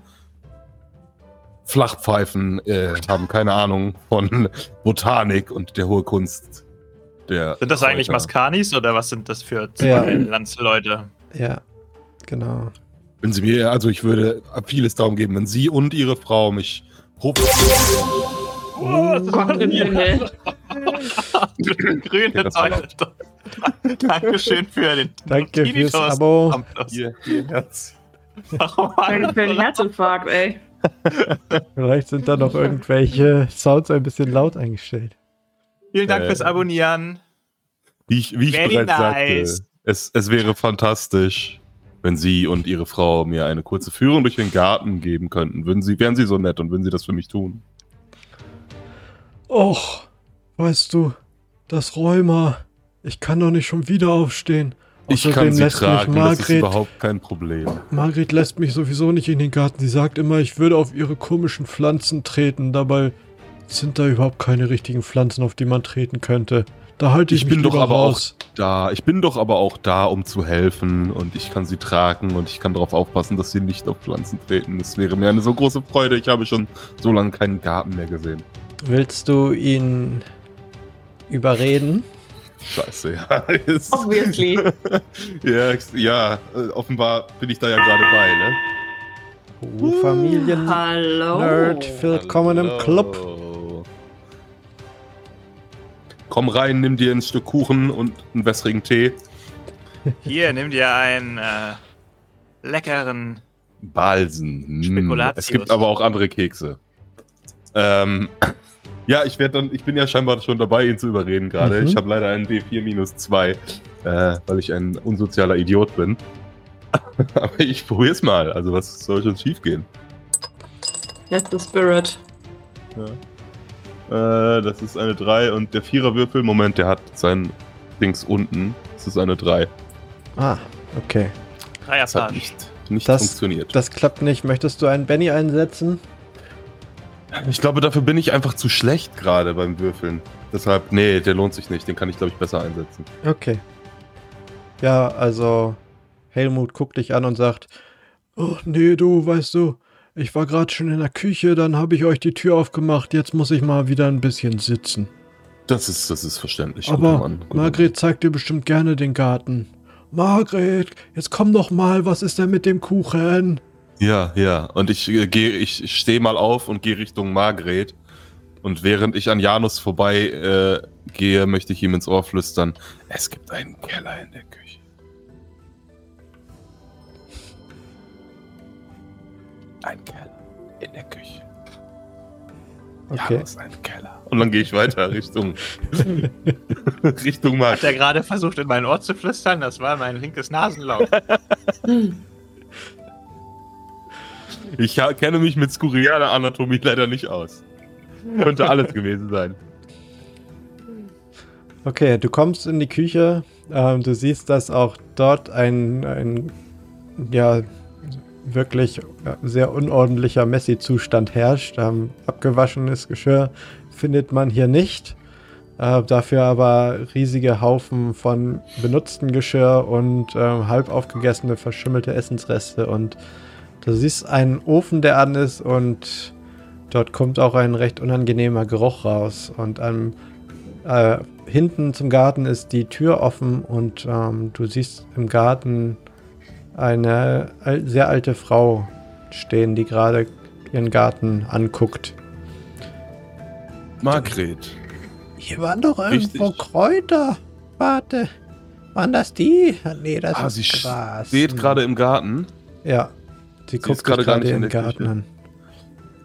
Flachpfeifen äh, haben keine Ahnung von Botanik und der hohe Kunst. Der Sind das eigentlich Kräuter. Maskanis oder was sind das für Ja. Landsleute? Ja, genau. Wenn Sie mir, also ich würde vieles darum geben, wenn Sie und Ihre Frau mich. Oh, das war Gott im Himmel. grüne Leute. Dankeschön für den Danke fürs. Abo. Ihr, ihr Herz. Warum Danke für den Herzinfarkt, ey. Vielleicht sind da noch irgendwelche Sounds ein bisschen laut eingestellt. Vielen Dank Äh, fürs Abonnieren. Wie ich, wie ich Very bereits nice. sagte, es, es wäre fantastisch, wenn Sie und Ihre Frau mir eine kurze Führung durch den Garten geben könnten. Würden Sie, wären Sie so nett und würden Sie das für mich tun? Och, weißt du, das Rheuma. Ich kann doch nicht schon wieder aufstehen. Ich Außerdem kann Sie tragen, mich das ist Margret, überhaupt kein Problem. Margret lässt mich sowieso nicht in den Garten. Sie sagt immer, ich würde auf ihre komischen Pflanzen treten. Dabei sind da überhaupt keine richtigen Pflanzen, auf die man treten könnte. Da halte ich, Ich mich bin doch aber raus. auch da. Ich bin doch aber auch da, um zu helfen und ich kann Sie tragen und ich kann darauf aufpassen, dass Sie nicht auf Pflanzen treten. Das wäre mir eine so große Freude. Ich habe schon so lange keinen Garten mehr gesehen. Willst du ihn überreden? Scheiße, ja. Jetzt- Obviously. ja, ja, äh, offenbar bin ich da ja gerade bei, ne? Oh, Familien. Hallo. Nerd, willkommen im Club. Hallo. Komm rein, nimm dir ein Stück Kuchen und einen wässrigen Tee. Hier, nimm dir einen äh, leckeren. Balsen. Spekulatius. Es gibt aber auch andere Kekse. Ähm, ja, ich werde dann, ich bin ja scheinbar schon dabei, ihn zu überreden gerade. Mhm. Ich habe leider einen D4 minus 2, äh, weil ich ein unsozialer Idiot bin. Aber ich probier's mal. Also, was soll schon schief gehen? That's the spirit. Äh, das ist eine 3 und der Viererwürfel, Moment, der hat sein Dings unten. Das ist eine 3. Ah, okay. Das hat nicht, nicht Das- funktioniert. Das klappt nicht. Möchtest du einen Benny einsetzen? Ich glaube, dafür bin ich einfach zu schlecht gerade beim Würfeln. Deshalb, nee, der lohnt sich nicht. Den kann ich, glaube ich, besser einsetzen. Okay. Ja, also Helmut guckt dich an und sagt, oh nee, du, weißt du, ich war gerade schon in der Küche, dann habe ich euch die Tür aufgemacht, jetzt muss ich mal wieder ein bisschen sitzen. Das ist, das ist verständlich. Aber guter Mann, guter Margret zeigt dir bestimmt gerne den Garten. Margret, jetzt komm doch mal, was ist denn mit dem Kuchen? Ja, ja. Und ich äh, gehe, ich stehe mal auf und gehe Richtung Margret. Und während ich an Janus vorbei äh, gehe, möchte ich ihm ins Ohr flüstern: Es gibt einen Keller in der Küche. Ein Keller in der Küche. Okay. Janus, ein Keller. Und dann gehe ich weiter Richtung Richtung Hat er Margret. gerade versucht, in mein Ohr zu flüstern? Das war mein linkes Nasenloch. Ich kenne mich mit skurriler Anatomie leider nicht aus. Könnte alles gewesen sein. Okay, du kommst in die Küche. Ähm, du siehst, dass auch dort ein, ein ja, wirklich äh, sehr unordentlicher Messi-Zustand herrscht. Ähm, abgewaschenes Geschirr findet man hier nicht. Äh, dafür aber riesige Haufen von benutztem Geschirr und ähm, halb aufgegessene, verschimmelte Essensreste. Und du siehst einen Ofen, der an ist und dort kommt auch ein recht unangenehmer Geruch raus. Und am äh, hinten zum Garten ist die Tür offen und ähm, du siehst im Garten eine al sehr alte Frau stehen, die gerade ihren Garten anguckt. Margret. Hier waren doch irgendwo Richtig. Kräuter. Warte. Waren das die? Nee, das Ah, sie steht gerade im Garten. Ja. Sie guckt gerade gerade gar nicht in der Garten an.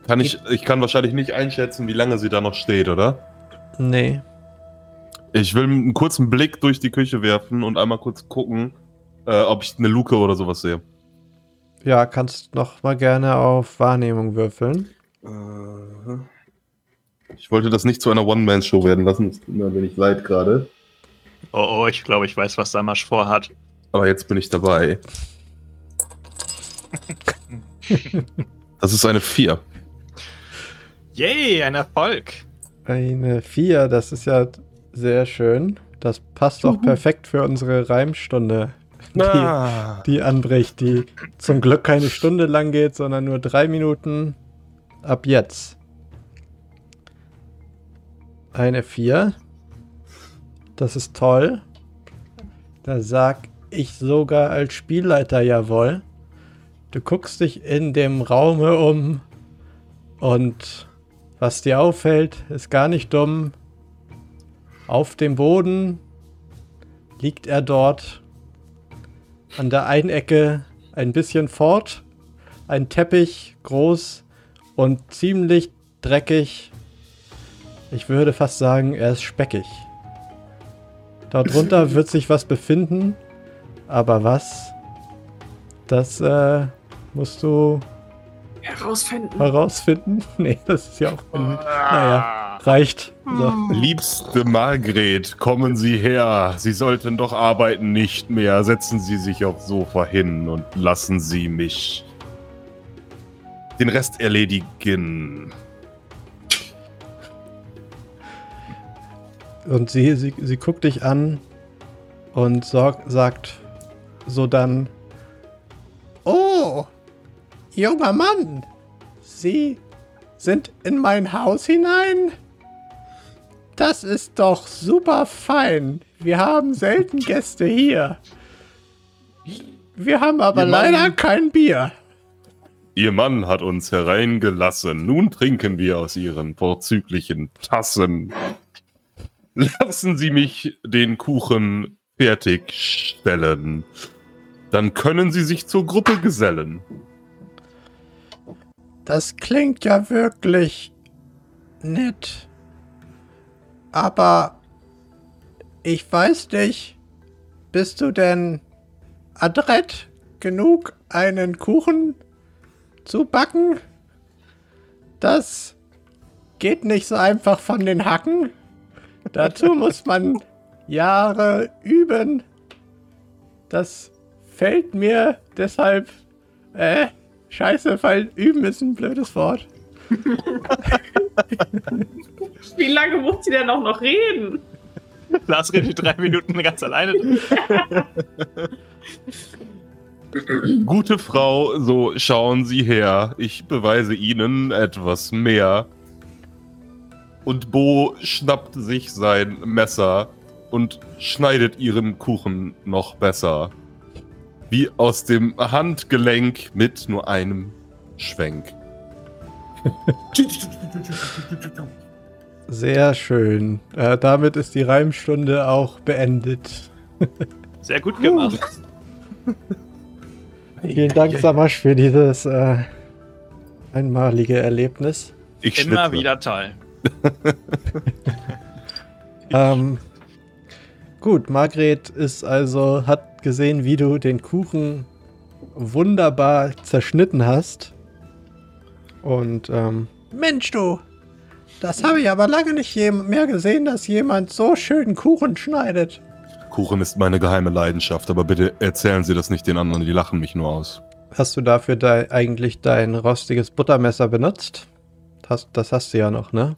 Kann ich, ich kann wahrscheinlich nicht einschätzen, wie lange sie da noch steht, oder? Nee. Ich will einen kurzen Blick durch die Küche werfen und einmal kurz gucken, äh, ob ich eine Luke oder sowas sehe. Ja, kannst noch mal gerne auf Wahrnehmung würfeln. Ich wollte das nicht zu einer One-Man-Show werden lassen. Es tut mir ein wenig leid gerade. Oh, oh, ich glaube, ich weiß, was Samasch vorhat. Aber jetzt bin ich dabei. Das ist eine 4. Yay, ein Erfolg. Eine 4, das ist ja sehr schön. Das passt auch perfekt für unsere Reimstunde, die, Ah. die anbricht, die zum Glück keine Stunde lang geht, sondern nur drei Minuten ab jetzt. Eine 4. Das ist toll. Da sag ich sogar als Spielleiter jawohl. Du guckst dich in dem Raume um und was dir auffällt, ist gar nicht dumm. Auf dem Boden liegt er dort an der einen Ecke ein bisschen fort. Ein Teppich, groß und ziemlich dreckig. Ich würde fast sagen, er ist speckig. Darunter wird sich was befinden, aber was? Das äh, musst du Herausfinden. herausfinden. Nee, das ist ja auch. Naja, reicht. So. Liebste Margret, kommen Sie her. Sie sollten doch arbeiten nicht mehr. Setzen Sie sich aufs Sofa hin und lassen Sie mich den Rest erledigen. Und sie, sie, sie guckt dich an und sorg, sagt so dann: Oh, junger Mann, Sie sind in mein Haus hinein? Das ist doch super fein. Wir haben selten Gäste hier. Wir haben aber Ihr Mann- leider kein Bier. Ihr Mann hat uns hereingelassen. Nun trinken wir aus Ihren vorzüglichen Tassen. Lassen Sie mich den Kuchen fertigstellen. Dann können Sie sich zur Gruppe gesellen. Das klingt ja wirklich nett. Aber ich weiß nicht, bist du denn adrett genug, einen Kuchen zu backen. Das geht nicht so einfach von den Hacken. Dazu muss man Jahre üben. Das fällt mir deshalb. Äh, scheiße, weil üben ist ein blödes Wort. Wie lange muss sie denn auch noch reden? Lars redet drei Minuten ganz alleine. Gute Frau, so schauen Sie her. Ich beweise Ihnen etwas mehr. Und Bo schnappt sich sein Messer und schneidet ihren Kuchen noch besser. Wie aus dem Handgelenk mit nur einem Schwenk. Sehr schön. Äh, damit ist die Reimstunde auch beendet. Sehr gut gemacht. Vielen Dank, Samasch, für dieses äh, einmalige Erlebnis. Ich Immer schnitze. wieder toll. Ähm, gut, Margret ist also, hat gesehen, wie du den Kuchen wunderbar zerschnitten hast. Und, ähm, Mensch, du, das habe ich aber lange nicht mehr gesehen, dass jemand so schön Kuchen schneidet. Kuchen ist meine geheime Leidenschaft, aber bitte erzählen Sie das nicht den anderen, die lachen mich nur aus. Hast du dafür dei- eigentlich dein rostiges Buttermesser benutzt? Das, das hast du ja noch, ne?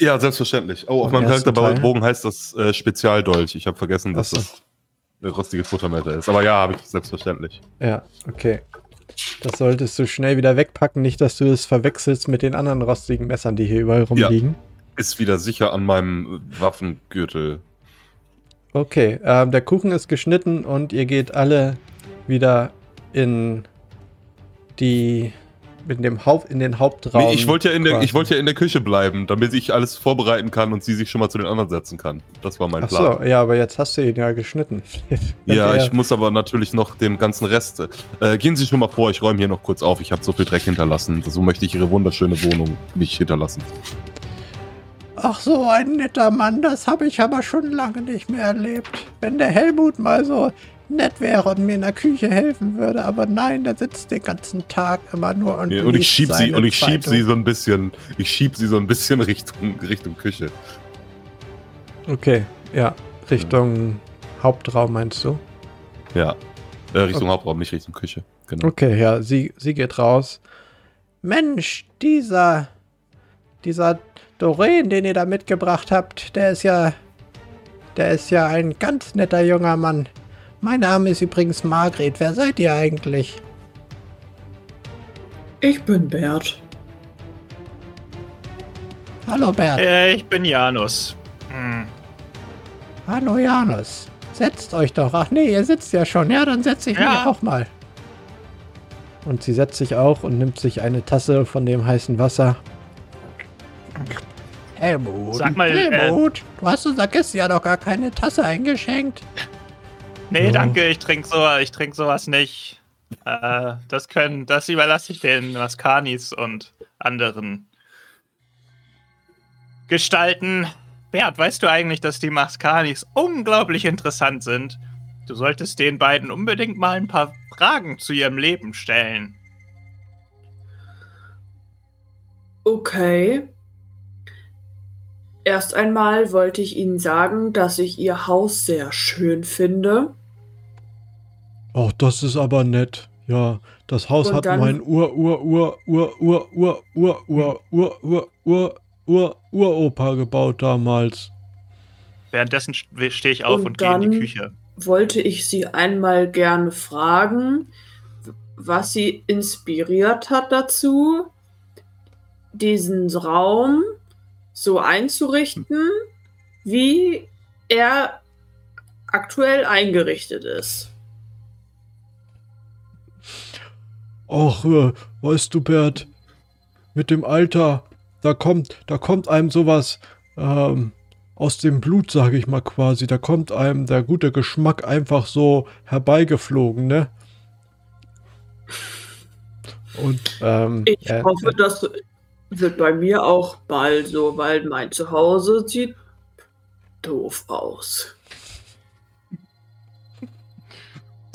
Ja, selbstverständlich. Oh, auf meinem Charakterbogen heißt das äh, Spezialdolch. Ich habe vergessen, dass Ach so. das rostiges Futtermesser ist. Aber ja, habe ich selbstverständlich. Ja, okay. Das solltest du schnell wieder wegpacken, nicht, dass du es verwechselst mit den anderen rostigen Messern, die hier überall rumliegen. Ist wieder sicher an meinem Waffengürtel. Okay, ähm, der Kuchen ist geschnitten und ihr geht alle wieder in die in dem Haupt in den Hauptraum. Nee, ich wollte ja, in der, quasi. ich wollte ja in der Küche bleiben, damit ich alles vorbereiten kann und sie sich schon mal zu den anderen setzen kann. Das war mein Ach Plan. so, ja, aber jetzt hast du ihn ja geschnitten. Ja, ich muss aber natürlich noch den ganzen Rest. Äh, gehen Sie schon mal vor, ich räume hier noch kurz auf. Ich habe so viel Dreck hinterlassen. So möchte ich Ihre wunderschöne Wohnung nicht hinterlassen. Ach so, ein netter Mann, das habe ich aber schon lange nicht mehr erlebt. Wenn der Helmut mal so nett wäre und mir in der Küche helfen würde, aber nein, der sitzt den ganzen Tag immer nur und, Ja, und ich schieb sie und ich schieb sie so ein bisschen, ich schieb sie so ein bisschen Richtung Richtung Küche. Okay, ja, Richtung Hauptraum meinst du? Ja. Äh, Richtung Hauptraum, nicht Richtung Küche. Genau. Okay, ja, sie, sie geht raus. Mensch, dieser, dieser Doreen, den ihr da mitgebracht habt, der ist ja, der ist ja ein ganz netter junger Mann. Mein Name ist übrigens Margret. Wer seid ihr eigentlich? Ich bin Bert. Hallo Bert. Äh, ich bin Janus. Hm. Hallo Janus. Setzt euch doch. Ach nee, ihr sitzt ja schon. Ja, dann setze ich mich Ja. auch mal. Und sie setzt sich auch und nimmt sich eine Tasse von dem heißen Wasser. Helmut. Sag mal, äh, Helmut, du hast unser Gäste ja doch gar keine Tasse eingeschenkt. Nee, danke, ich trinke so, ich trink sowas nicht. Äh, das können, das überlasse ich den Maskanis und anderen Gestalten. Bert, weißt du eigentlich, dass die Maskanis unglaublich interessant sind? Du solltest den beiden unbedingt mal ein paar Fragen zu ihrem Leben stellen. Okay. Erst einmal wollte ich Ihnen sagen, dass ich Ihr Haus sehr schön finde. Ach, das ist aber nett. Ja, das Haus Und hat dann- mein Ur, Ur, Ur, Ur, Ur, Ur, Ur, Ur, Ur, Ur, Ur, Ur, Uropa gebaut damals. Währenddessen stehe ich auf und, Und gehe in die dann- Küche. Wollte ich Sie einmal gerne fragen, was Sie inspiriert hat dazu, diesen Raum so einzurichten, wie er aktuell eingerichtet ist. Ach, äh, weißt du, Bert, mit dem Alter, da kommt, da kommt einem sowas ähm, aus dem Blut, sage ich mal quasi. Da kommt einem der gute Geschmack einfach so herbeigeflogen, ne? Und ähm, Ich er- hoffe, das wird bei mir auch bald so, weil mein Zuhause sieht doof aus.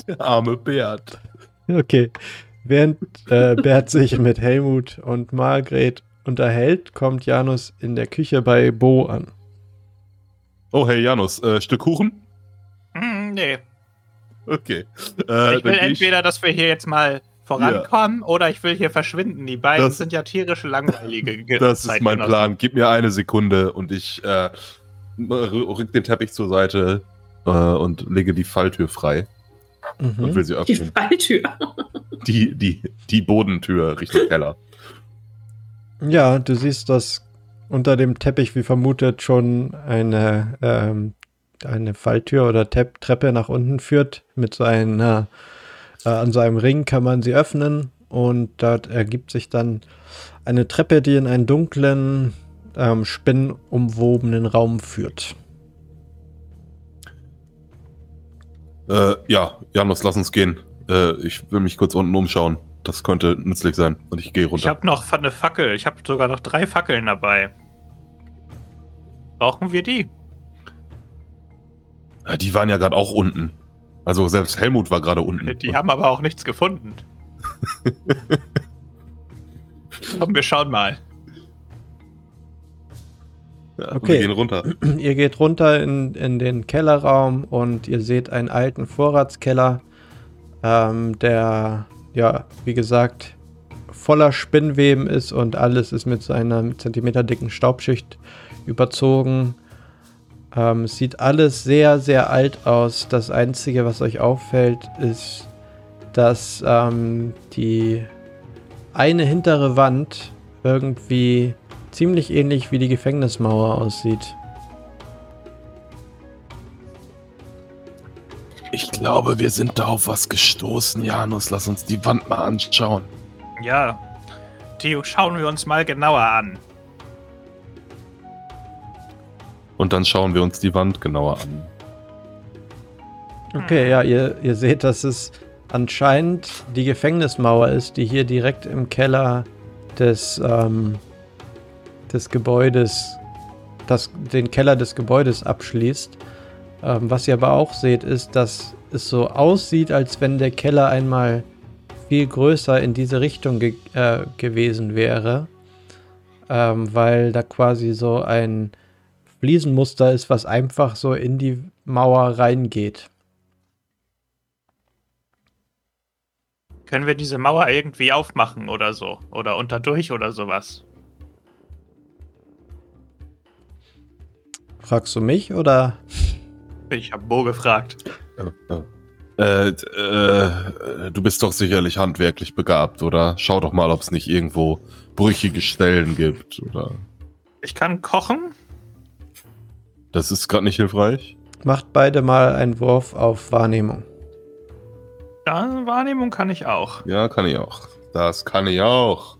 Der arme Bert. Okay. Während äh, Bert sich mit Helmut und Margret unterhält, kommt Janus in der Küche bei Bo an. Oh, hey Janus, äh, Stück Kuchen? Hm, nee. Okay. Äh, ich dann will entweder, dass wir hier jetzt mal vorankommen oder ich will hier verschwinden. Die beiden Das- sind ja tierische, langweilige Ge- Das ist mein. Plan. Gib mir eine Sekunde und ich äh, rück den Teppich zur Seite äh, und lege die Falltür frei und Mhm. will sie Die öffnen. Falltür. Die, die, die Bodentür Richtung Keller. Ja, du siehst, dass unter dem Teppich, wie vermutet, schon eine, ähm, eine Falltür oder Tepp Treppe nach unten führt. Mit so einer, äh, an so einem Ring kann man sie öffnen und dort ergibt sich dann eine Treppe, die in einen dunklen, ähm, spinnenumwobenen Raum führt. Äh, ja, Janus, lass uns gehen. Äh, ich will mich kurz unten umschauen. Das könnte nützlich sein. Und ich gehe Ich runter. habe noch eine Fackel. Ich habe sogar noch drei Fackeln dabei. Brauchen wir die? Äh, die waren ja gerade auch unten. Also selbst Helmut war gerade unten. Die haben aber auch nichts gefunden. Komm, wir schauen mal. Ja, Okay. Wir gehen runter. Ihr geht runter in, in den Kellerraum und ihr seht einen alten Vorratskeller, ähm, der, ja, wie gesagt, voller Spinnweben ist und alles ist mit so einer zentimeterdicken Staubschicht überzogen. Ähm, es sieht alles sehr, sehr alt aus. Das Einzige, was euch auffällt, ist, dass ähm, die eine hintere Wand irgendwie ziemlich ähnlich wie die Gefängnismauer aussieht. Ich glaube, wir sind da auf was gestoßen, Janus. Lass uns die Wand mal anschauen. Ja, die schauen wir uns mal genauer an. Und dann schauen wir uns die Wand genauer an. Okay, ja, ihr, ihr seht, dass es anscheinend die Gefängnismauer ist, die hier direkt im Keller des, ähm, des Gebäudes, das, den Keller des Gebäudes abschließt. Ähm, was ihr aber auch seht, ist, dass es so aussieht, als wenn der Keller einmal viel größer in diese Richtung ge äh, gewesen wäre, ähm, weil da quasi so ein Fliesenmuster ist, was einfach so in die Mauer reingeht. Können wir diese Mauer irgendwie aufmachen oder so? Oder unterdurch oder sowas? Fragst du mich oder? Ich habe Bo gefragt. Äh, äh, du bist doch sicherlich handwerklich begabt, oder? Schau doch mal, ob es nicht irgendwo brüchige Stellen gibt, oder? Ich kann kochen? Das ist gerade nicht hilfreich. Macht beide mal einen Wurf auf Wahrnehmung. Ja, Wahrnehmung kann ich auch. Ja, kann ich auch. Das kann ich auch.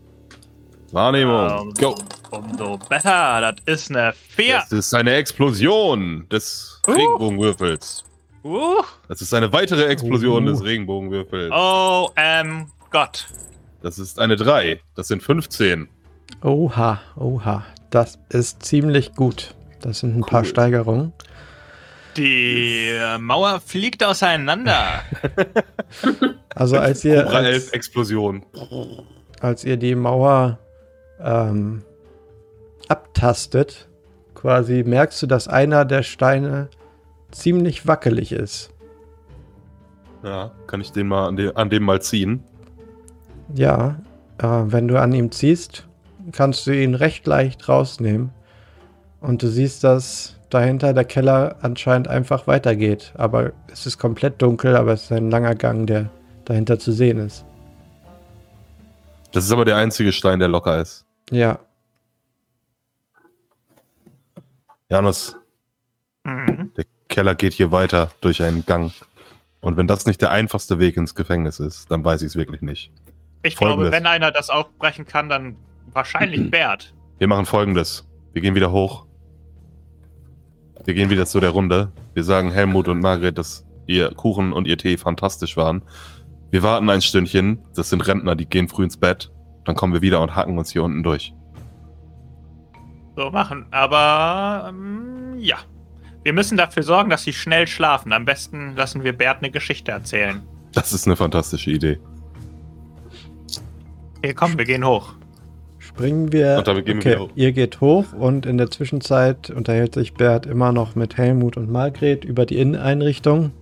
Wahrnehmung. Ähm, Go. Umso besser. Das ist eine 4. Das ist eine Explosion des Uh. Regenbogenwürfels. Uh, Das ist eine weitere Explosion Uh. des Regenbogenwürfels. oh, ähm, Gott. Das ist eine 3. Das sind 15. Oha, oha. Das ist ziemlich gut. Das sind ein paar Cool. Steigerungen. Die äh, Mauer fliegt auseinander. Also als ihr, Cobra 11 als, Explosion. als ihr die Mauer ähm, abtastet, quasi merkst du, dass einer der Steine ziemlich wackelig ist. Ja, kann ich den mal an dem, an dem mal ziehen? Ja, äh, wenn du an ihm ziehst, kannst du ihn recht leicht rausnehmen. Und du siehst, dass dahinter der Keller anscheinend einfach weitergeht. Aber es ist komplett dunkel, aber es ist ein langer Gang, der dahinter zu sehen ist. Das ist aber der einzige Stein, der locker ist. Ja, Janus, Mhm. der Keller geht hier weiter durch einen Gang. Und wenn das nicht der einfachste Weg ins Gefängnis ist, dann weiß ich es wirklich nicht. Ich Folgendes. glaube, wenn einer das aufbrechen kann, dann wahrscheinlich Bert. Wir machen folgendes. Wir gehen wieder hoch. Wir gehen wieder zu der Runde. Wir sagen Helmut und Margret, dass ihr Kuchen und ihr Tee fantastisch waren. Wir warten ein Stündchen. Das sind Rentner, die gehen früh ins Bett. Dann kommen wir wieder und hacken uns hier unten durch. So machen. Aber ähm, ja. Wir müssen dafür sorgen, dass sie schnell schlafen. Am besten lassen wir Bert eine Geschichte erzählen. Das ist eine fantastische Idee. Hey, komm, wir gehen hoch. Springen wir. Und damit gehen wir okay, wieder hoch. ihr geht hoch und in der Zwischenzeit unterhält sich Bert immer noch mit Helmut und Margret über die Inneneinrichtung.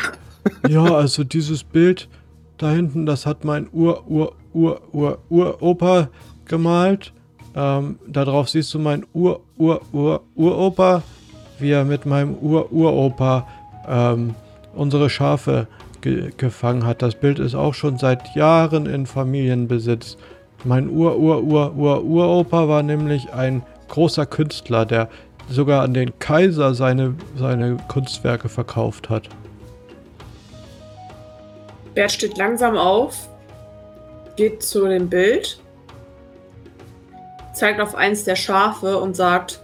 ja, also dieses Bild da hinten, das hat mein Ur, Ur, Ur, Ur, Uropa gemalt. Ähm, darauf siehst du mein Ur, Ur, Ur, Uropa, wie er mit meinem Ur, Uropa ähm, unsere Schafe ge gefangen hat. Das Bild ist auch schon seit Jahren in Familienbesitz. Mein Ur, Ur, Ur, Ur, Uropa war nämlich ein großer Künstler, der sogar an den Kaiser seine, seine Kunstwerke verkauft hat. Bert steht langsam auf, geht zu dem Bild, zeigt auf eins der Schafe und sagt,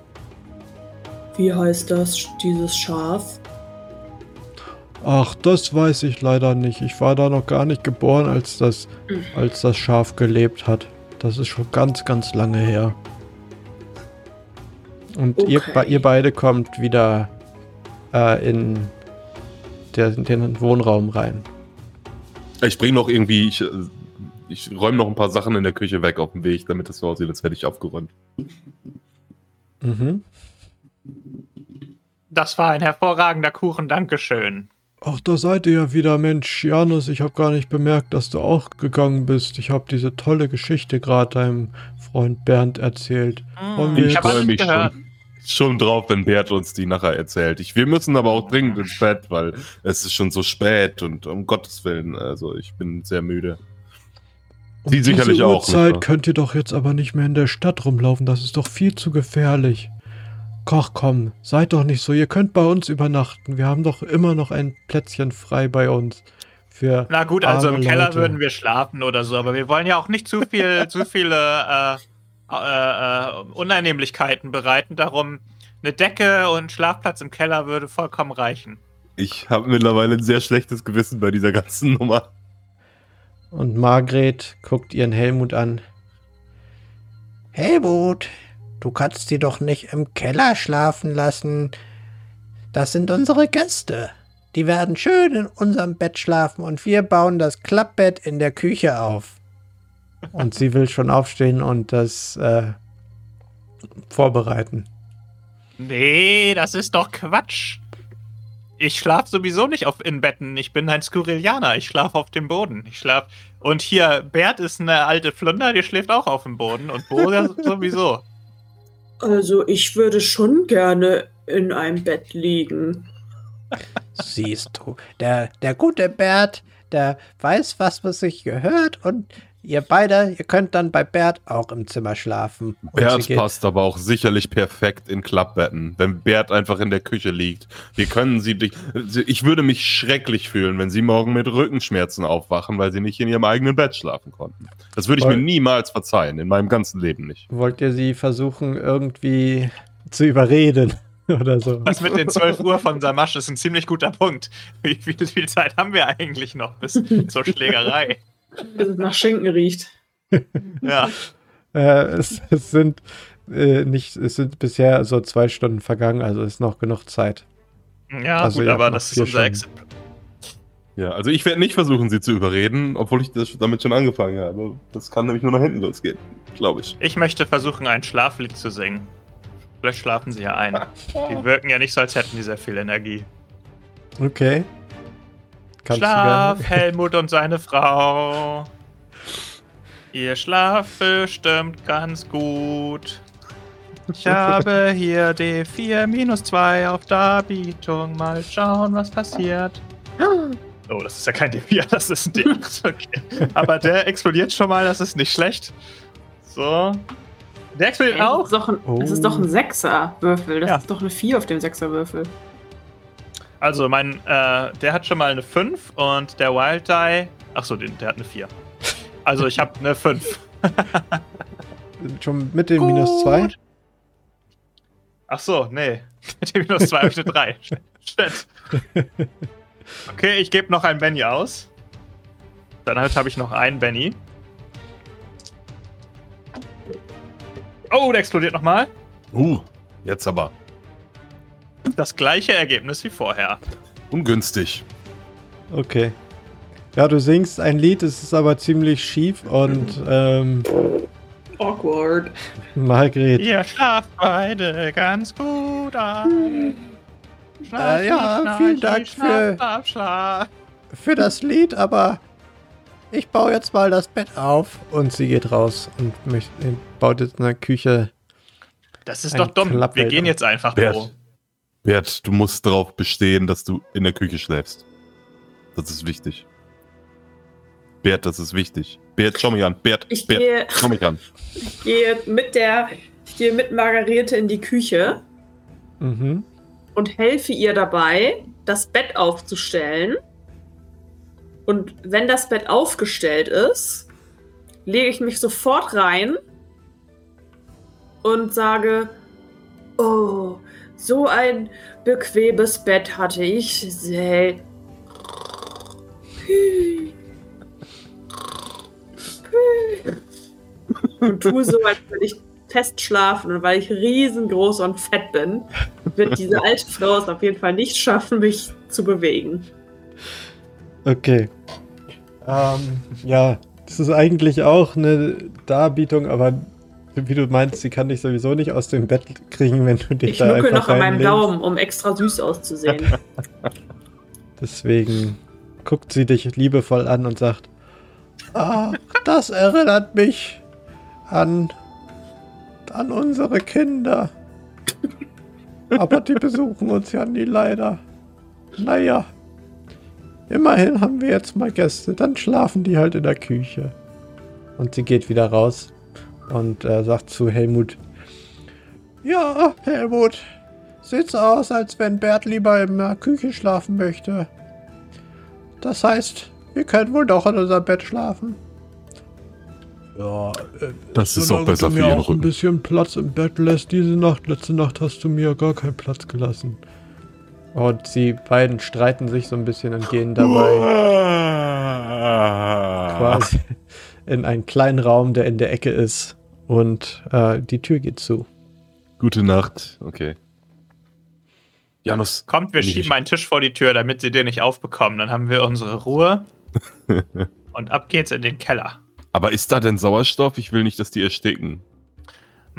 wie heißt das, dieses Schaf? Ach, das weiß ich leider nicht. Ich war da noch gar nicht geboren, als das, als das Schaf gelebt hat. Das ist schon ganz, ganz lange her. Und ihr, Okay. be- ihr beide kommt wieder äh, in der, den Wohnraum rein. Ich bringe noch irgendwie, ich, ich räume noch ein paar Sachen in der Küche weg auf dem Weg, damit das so aussieht, als hätte ich aufgeräumt. Mhm. Das war ein hervorragender Kuchen, Dankeschön. Ach, da seid ihr ja wieder, Mensch, Janus. Ich habe gar nicht bemerkt, dass du auch gegangen bist. Ich habe diese tolle Geschichte gerade deinem Freund Bernd erzählt. Wir ich jetzt- habe freu alles mich gehört. Schon drauf, wenn Bert uns die nachher erzählt. Ich, wir müssen aber auch dringend ins Bett, weil es ist schon so spät und um Gottes Willen, also ich bin sehr müde. Um Sie sicherlich diese auch, nicht Uhrzeit wahr? könnt ihr doch jetzt aber nicht mehr in der Stadt rumlaufen. Das ist doch viel zu gefährlich. Koch, komm, seid doch nicht so. Ihr könnt bei uns übernachten. Wir haben doch immer noch ein Plätzchen frei bei uns. Für Na gut, also im arme Keller Leute. würden wir schlafen oder so, aber wir wollen ja auch nicht zu viel, zu viele äh, äh, äh, Unannehmlichkeiten bereiten. Darum eine Decke und Schlafplatz im Keller würde vollkommen reichen. Ich habe mittlerweile ein sehr schlechtes Gewissen bei dieser ganzen Nummer. Und Margret guckt ihren Helmut an. Helmut, du kannst sie doch nicht im Keller schlafen lassen. Das sind unsere Gäste. Die werden schön in unserem Bett schlafen und wir bauen das Klappbett in der Küche auf. Und sie will schon aufstehen und das äh, vorbereiten. Nee, das ist doch Quatsch. Ich schlafe sowieso nicht auf in Betten. Ich bin ein Skurrilianer. Ich schlafe auf dem Boden. Ich schlaf. Und hier, Bert ist eine alte Flunder, die schläft auch auf dem Boden. Und Bo sowieso. Also ich würde schon gerne in einem Bett liegen. Siehst du, der, der gute Bert, der weiß, was was sich gehört und ihr beide, ihr könnt dann bei Bert auch im Zimmer schlafen. Bert passt aber auch sicherlich perfekt in Klappbetten, wenn Bert einfach in der Küche liegt. Wir können sie dich. Ich würde mich schrecklich fühlen, wenn sie morgen mit Rückenschmerzen aufwachen, weil sie nicht in ihrem eigenen Bett schlafen konnten. Das würde ich Voll. mir niemals verzeihen, in meinem ganzen Leben nicht. Wollt ihr sie versuchen, irgendwie zu überreden? Oder so? Das mit den 12 Uhr von Samasch ist ein ziemlich guter Punkt. Wie viel, viel Zeit haben wir eigentlich noch bis zur Schlägerei? Bis es nach Schinken riecht. Ja. Äh, es, es sind äh, nicht, es sind bisher so zwei Stunden vergangen, also ist noch genug Zeit. Ja, Also gut, aber das ist unser. Exempel. Ja, also ich werde nicht versuchen, sie zu überreden, obwohl ich das damit schon angefangen habe. Das kann nämlich nur nach hinten losgehen, glaube ich. Ich möchte versuchen, ein Schlaflied zu singen. Vielleicht schlafen sie ja ein. Die wirken ja nicht so, als hätten die sehr viel Energie. Okay. Kannst Schlaf, du Helmut und seine Frau. Ihr Schlaf bestimmt ganz gut. Ich habe hier D4 minus 2 auf Darbietung. Mal schauen, was passiert. Oh, das ist ja kein D4, das ist ein D8. Okay. Aber der explodiert schon mal, das ist nicht schlecht. So. Der explodiert Das auch. ist doch ein, das ist doch ein Sechser-Würfel. Das Ja. ist doch eine 4 auf dem Sechser-Würfel. Also mein, äh, der hat schon mal eine 5 und der Wild Die. Achso, den, der hat eine 4. Also ich habe eine 5. schon mit dem Minus 2? Ach so, nee. Mit dem minus 2 habe ich eine 3. Shit. Okay, ich gebe noch ein Benny aus. Dann halt habe ich noch einen Benny. Oh, der explodiert nochmal. Uh, jetzt aber. Das gleiche Ergebnis wie vorher. Ungünstig. Okay. Ja, du singst ein Lied, es ist aber ziemlich schief und ähm, Awkward. Margret, Ihr schlaft beide ganz gut ein. Äh, ja, vielen Dank für- Schlaf, schlaf. Für das Lied, aber ich baue jetzt mal das Bett auf. und sie geht raus und äh, baut jetzt in der Küche. Das ist Ein doch dumm. Wir Klappbild. gehen jetzt einfach, Bro. Bert, du musst darauf bestehen, dass du in der Küche schläfst. Das ist wichtig. Bert, das ist wichtig. Bert, schau mich an. Bert, Ich Bert, gehe, schau mich an. ich gehe mit der, ich gehe mit Margarete in die Küche Mhm. und helfe ihr dabei, das Bett aufzustellen. Und wenn das Bett aufgestellt ist, lege ich mich sofort rein und sage, oh, so ein bequemes Bett hatte ich selten. Und tue so, als würde ich fest schlafen. Und weil ich riesengroß und fett bin, wird diese alte Frau es auf jeden Fall nicht schaffen, mich zu bewegen. Okay. Ähm, ja, das ist eigentlich auch eine Darbietung, aber wie du meinst, sie kann dich sowieso nicht aus dem Bett kriegen, wenn du dich Ich da einfach noch an meinem. Daumen, um extra süß auszusehen. Deswegen guckt sie dich liebevoll an und sagt, Ah, das erinnert mich an, an unsere Kinder. Aber die besuchen uns ja nie leider. Naja, immerhin haben wir jetzt mal Gäste. Dann schlafen die halt in der Küche. und sie geht wieder raus und äh, sagt zu Helmut, Ja, Helmut. Sieht so aus, als wenn Bert lieber in der Küche schlafen möchte. Das heißt, wir können wohl doch in unserem Bett schlafen. ja, äh, Das ist auch besser du für mir ihren auch ein Rücken. bisschen Platz im Bett lässt. Diese Nacht, letzte Nacht hast du mir gar keinen Platz gelassen. Und sie beiden streiten sich so ein bisschen und gehen dabei quasi in einen kleinen Raum, der in der Ecke ist. Und äh, die Tür geht zu. Gute Nacht. Okay. Janus, Kommt, wir schieben einen Tisch vor die Tür, damit sie den nicht aufbekommen. Dann haben wir unsere Ruhe. Und ab geht's in den Keller. aber ist da denn Sauerstoff? Ich will nicht, dass die ersticken.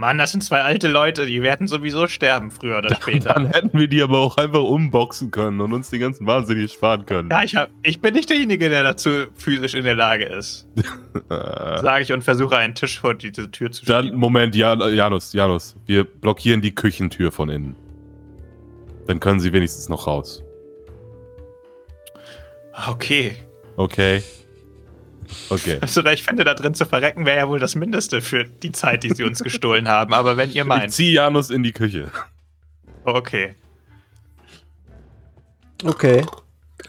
Mann, das sind zwei alte Leute, die werden sowieso sterben, früher oder später. Dann hätten wir die aber auch einfach umboxen können und uns den ganzen Wahnsinn hier sparen können. Ja, ich, hab, ich bin nicht derjenige, der dazu physisch in der Lage ist. Sage ich und versuche einen Tisch vor diese Tür zu Dann, schieben. Moment, Jan, Janus, Janus. Wir blockieren die Küchentür von innen. Dann können sie wenigstens noch raus. Okay. Okay. Okay. Also, ich finde, da drin zu verrecken wäre ja wohl das Mindeste für die Zeit, die sie uns gestohlen haben. Aber wenn ihr Ich meint. zieh Janus in die Küche. Okay. Okay.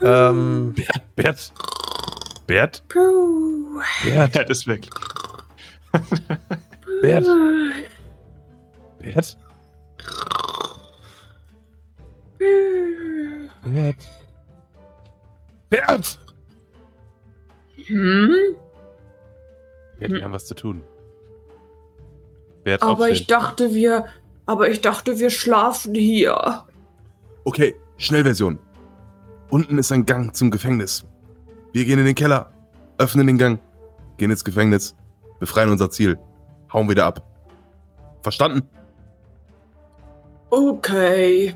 Ähm, Bert. Bert? Puh. Bert? Ja, das wirklich. Bert? Bert? Bert? Bert! Hm? Bert, wir haben was zu tun. Aber ich aufstehen. dachte, wir. Aber ich dachte, wir schlafen hier. Okay, Schnellversion. Unten ist ein Gang zum Gefängnis. Wir gehen in den Keller, öffnen den Gang, gehen ins Gefängnis, befreien unser Ziel, hauen wieder ab. Verstanden? Okay.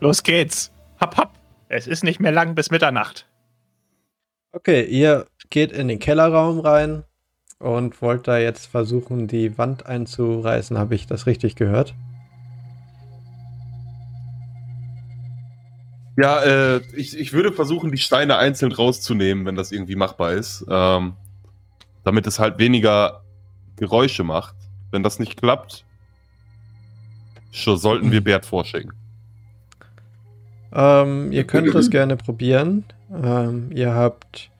Los geht's. Hopp, hopp. Es ist nicht mehr lang bis Mitternacht. okay, ihr geht in den Kellerraum rein und wollt da jetzt versuchen, die Wand einzureißen. Habe ich das richtig gehört? Ja, äh, ich, ich würde versuchen, die Steine einzeln rauszunehmen, wenn das irgendwie machbar ist. Ähm, damit es halt weniger Geräusche macht. Wenn das nicht klappt, so sollten wir Bert vorschicken. Ähm, ihr könnt das gerne probieren. Ähm, ihr habt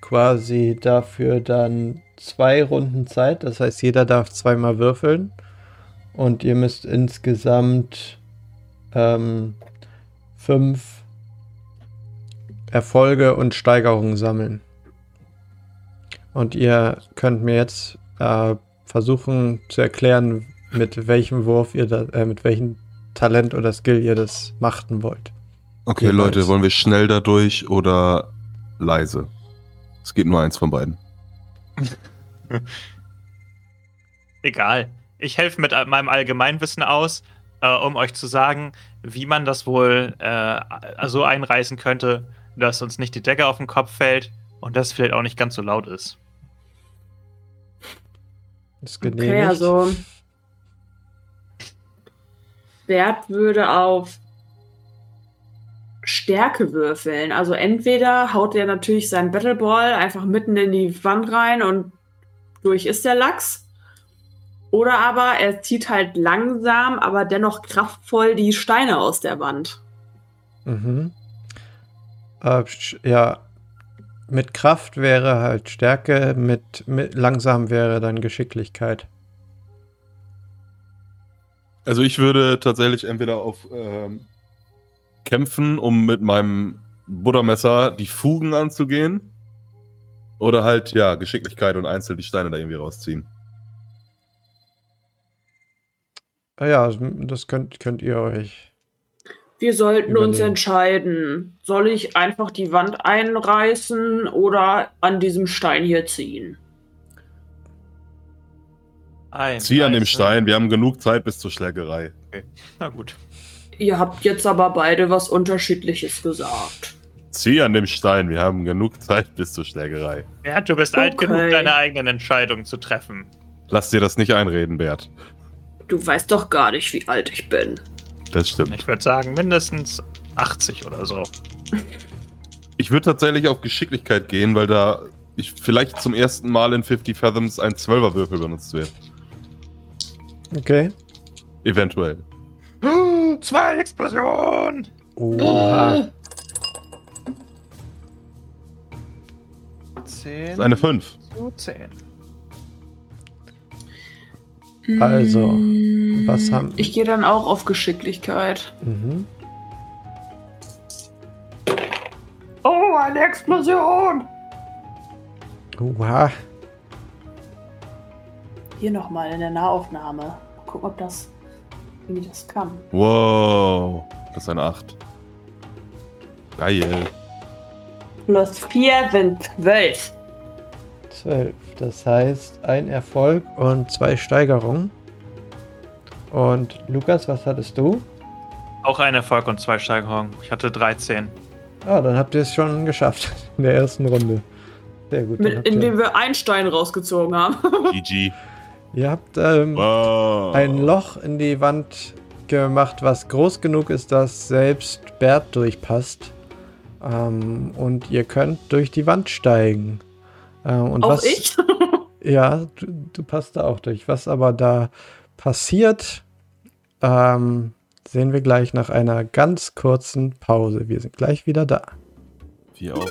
quasi dafür dann zwei Runden Zeit. Das heißt, jeder darf zweimal würfeln. Und ihr müsst insgesamt ähm, fünf Erfolge und Steigerungen sammeln. Und ihr könnt mir jetzt äh, versuchen zu erklären, mit welchem Wurf ihr da, äh, mit welchen Talent oder Skill ihr das machten wollt. Okay, Jeweils. Leute, wollen wir schnell da durch oder leise? Es geht nur eins von beiden. Egal. Ich helfe mit meinem Allgemeinwissen aus, äh, um euch zu sagen, wie man das wohl äh, so einreißen könnte, dass uns nicht die Decke auf den Kopf fällt und das vielleicht auch nicht ganz so laut ist. Ist Okay, genehmigt. also. Bert würde auf Stärke würfeln. Also entweder haut er natürlich seinen Battleball einfach mitten in die Wand rein und durch ist der Lachs. Oder aber er zieht halt langsam, aber dennoch kraftvoll die Steine aus der Wand. Mhm. Äh, ja, mit Kraft wäre halt Stärke, mit, mit langsam wäre dann Geschicklichkeit. Also ich würde tatsächlich entweder auf ähm, kämpfen, um mit meinem Buttermesser die Fugen anzugehen. Oder halt, ja, Geschicklichkeit und einzeln die Steine da irgendwie rausziehen. Ah ja, das könnt, könnt ihr euch. Wir sollten uns Überlegen. entscheiden. Soll ich einfach die Wand einreißen oder an diesem Stein hier ziehen? Ein, Zieh an dem eins, Stein, wir haben genug Zeit bis zur Schlägerei. Na gut. Ihr habt jetzt aber beide was Unterschiedliches gesagt. Zieh an dem Stein, wir haben genug Zeit bis zur Schlägerei. Bert, du bist alt Okay. genug, deine eigenen Entscheidungen zu treffen. Lass dir das nicht einreden, Bert. Du weißt doch gar nicht, wie alt ich bin. Das stimmt. Ich würde sagen, mindestens 80 oder so. Ich würde tatsächlich auf Geschicklichkeit gehen, weil da ich vielleicht zum ersten Mal in 50 Fathoms ein 12er Würfel benutzt wird. Okay. Eventuell. Zwei Explosionen! Oha. Das 10 ist eine 5. zu 10. Also, was haben- Ich gehe dann auch auf Geschicklichkeit. Mhm. Oh, eine Explosion! Oha. Hier nochmal in der Nahaufnahme. Mal gucken, ob das. Wie das kann. Wow. Das ist eine 8. Geil. Plus 4 sind 12. 12. Das heißt, ein Erfolg und zwei Steigerungen. Und Lukas, was hattest du? Auch ein Erfolg und zwei Steigerungen. Ich hatte 13. Ah, dann habt ihr es schon geschafft in der ersten Runde. Sehr gut. Mit, indem wir einen Stein rausgezogen haben. GG. Ihr habt ähm, Wow. ein Loch in die Wand gemacht, was groß genug ist, dass selbst Bert durchpasst. Ähm, und ihr könnt durch die Wand steigen. Ähm, und auch was, ich? Ja, du, du passt da auch durch. Was aber da passiert, ähm, sehen wir gleich nach einer ganz kurzen Pause. Wir sind gleich wieder da. Wie auch.